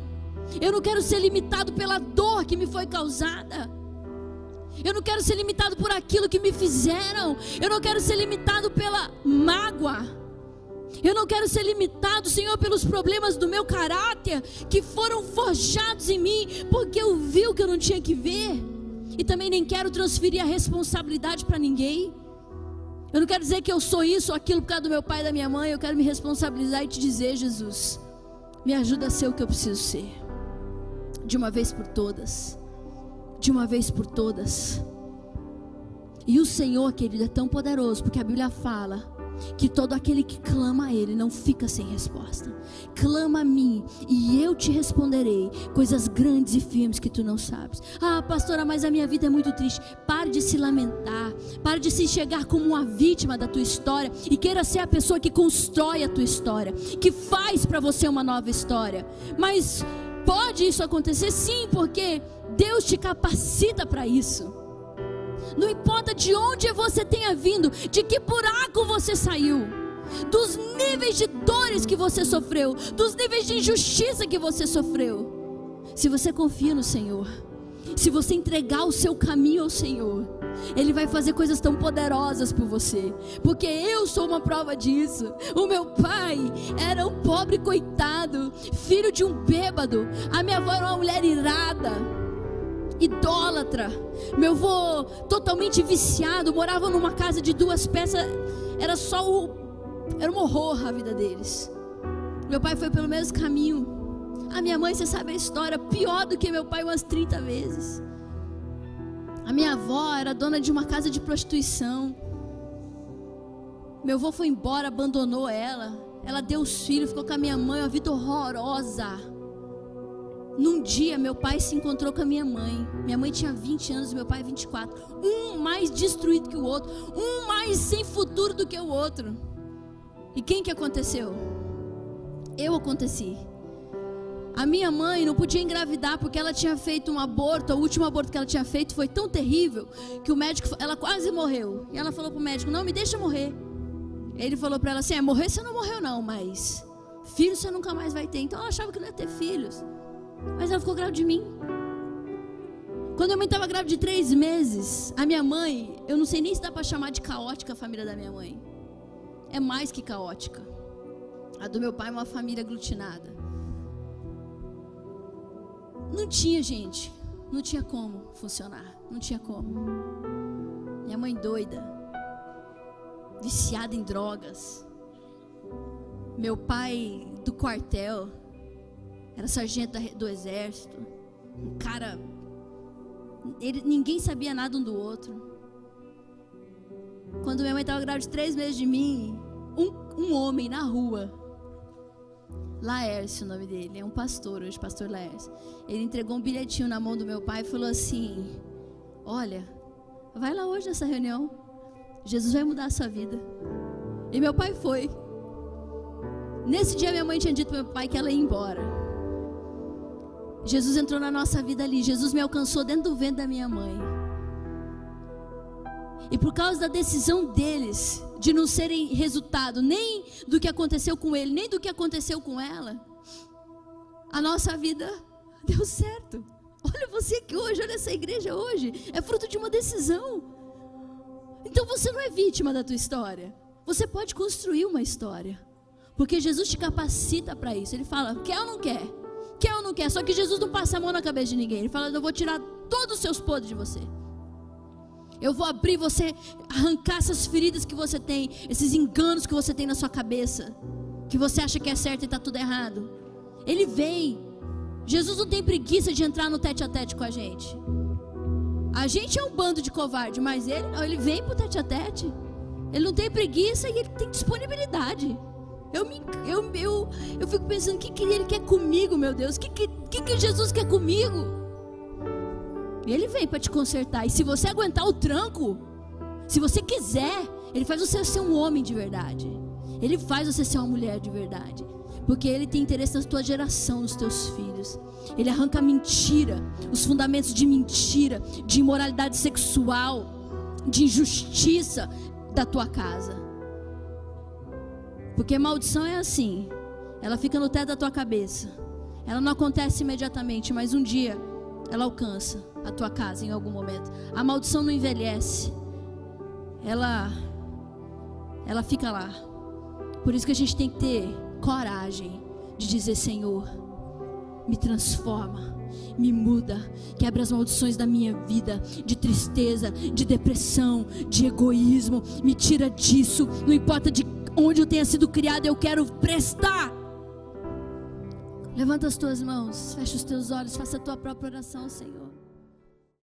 Eu não quero ser limitado pela dor que me foi causada. Eu não quero ser limitado por aquilo que me fizeram. Eu não quero ser limitado pela mágoa. Eu não quero ser limitado, Senhor, pelos problemas do meu caráter que foram forjados em mim, porque eu vi o que eu não tinha que ver e também nem quero transferir a responsabilidade para ninguém. Eu não quero dizer que eu sou isso ou aquilo por causa do meu pai e da minha mãe. Eu quero me responsabilizar e te dizer, Jesus, me ajuda a ser o que eu preciso ser. De uma vez por todas. De uma vez por todas. E o Senhor, querido, é tão poderoso, porque a Bíblia fala que todo aquele que clama a Ele não fica sem resposta. Clama a mim e eu te responderei coisas grandes e firmes que tu não sabes. Ah, pastora, mas a minha vida é muito triste. Pare de se lamentar, pare de se enxergar como uma vítima da tua história e queira ser a pessoa que constrói a tua história, que faz para você uma nova história. Mas pode isso acontecer? Sim, porque Deus te capacita para isso. Não importa de onde você tenha vindo, de que buraco você saiu, dos níveis de dores que você sofreu, dos níveis de injustiça que você sofreu. Se você confia no Senhor, se você entregar o seu caminho ao Senhor, Ele vai fazer coisas tão poderosas por você, porque eu sou uma prova disso. O meu pai era um pobre coitado, filho de um bêbado, a minha avó era uma mulher irada idólatra. Meu avô totalmente viciado, morava numa casa de duas peças, era só o era um horror a vida deles. Meu pai foi pelo mesmo caminho. A minha mãe, você sabe a história, pior do que meu pai umas 30 vezes. A minha avó era dona de uma casa de prostituição. Meu avô foi embora, abandonou ela. Ela deu os filhos, ficou com a minha mãe, uma vida horrorosa. Num dia, meu pai se encontrou com a minha mãe. Minha mãe tinha 20 anos e meu pai 24. Um mais destruído que o outro. Um mais sem futuro do que o outro. E quem que aconteceu? Eu aconteci. A minha mãe não podia engravidar porque ela tinha feito um aborto. O último aborto que ela tinha feito foi tão terrível que o médico, ela quase morreu. E ela falou pro médico: "Não, me deixa morrer". Ele falou para ela assim: "É, morrer você não morreu não, mas filhos você nunca mais vai ter". Então ela achava que não ia ter filhos. Mas ela ficou grávida de mim. Quando a mãe estava grávida de três meses, a minha mãe, eu não sei nem se dá para chamar de caótica a família da minha mãe. É mais que caótica. A do meu pai é uma família aglutinada. Não tinha, gente. Não tinha como funcionar. Não tinha como. Minha mãe doida. Viciada em drogas. Meu pai do quartel era sargento do exército, um cara. Ele, ninguém sabia nada um do outro. Quando minha mãe estava grávida de três meses de mim, um, um homem na rua, Laércio, o nome dele, é um pastor hoje, pastor Laércio. Ele entregou um bilhetinho na mão do meu pai e falou assim: Olha, vai lá hoje nessa reunião. Jesus vai mudar a sua vida. E meu pai foi. Nesse dia minha mãe tinha dito para meu pai que ela ia embora. Jesus entrou na nossa vida ali. Jesus me alcançou dentro do ventre da minha mãe. E por causa da decisão deles de não serem resultado nem do que aconteceu com ele, nem do que aconteceu com ela, a nossa vida deu certo. Olha você aqui hoje, olha essa igreja hoje, é fruto de uma decisão. Então você não é vítima da tua história. Você pode construir uma história. Porque Jesus te capacita para isso. Ele fala: quer ou não quer? Quer ou não quer? Só que Jesus não passa a mão na cabeça de ninguém. Ele fala: Eu vou tirar todos os seus podres de você. Eu vou abrir você, arrancar essas feridas que você tem, esses enganos que você tem na sua cabeça, que você acha que é certo e está tudo errado. Ele vem. Jesus não tem preguiça de entrar no tete a tete com a gente. A gente é um bando de covarde, mas ele ele vem pro tete a tete. Ele não tem preguiça e ele tem disponibilidade. Eu, me, eu, eu, eu fico pensando, o que, que ele quer comigo, meu Deus? O que, que, que, que Jesus quer comigo? Ele vem para te consertar. E se você aguentar o tranco, se você quiser, ele faz você ser um homem de verdade. Ele faz você ser uma mulher de verdade. Porque ele tem interesse na tua geração, nos teus filhos. Ele arranca mentira, os fundamentos de mentira, de imoralidade sexual, de injustiça da tua casa. Porque maldição é assim. Ela fica no teto da tua cabeça. Ela não acontece imediatamente, mas um dia ela alcança a tua casa em algum momento. A maldição não envelhece. Ela ela fica lá. Por isso que a gente tem que ter coragem de dizer, Senhor, me transforma, me muda, quebra as maldições da minha vida, de tristeza, de depressão, de egoísmo, me tira disso, não importa de onde eu tenha sido criado, eu quero prestar. Levanta as tuas mãos, fecha os teus olhos, faça a tua própria oração, Senhor.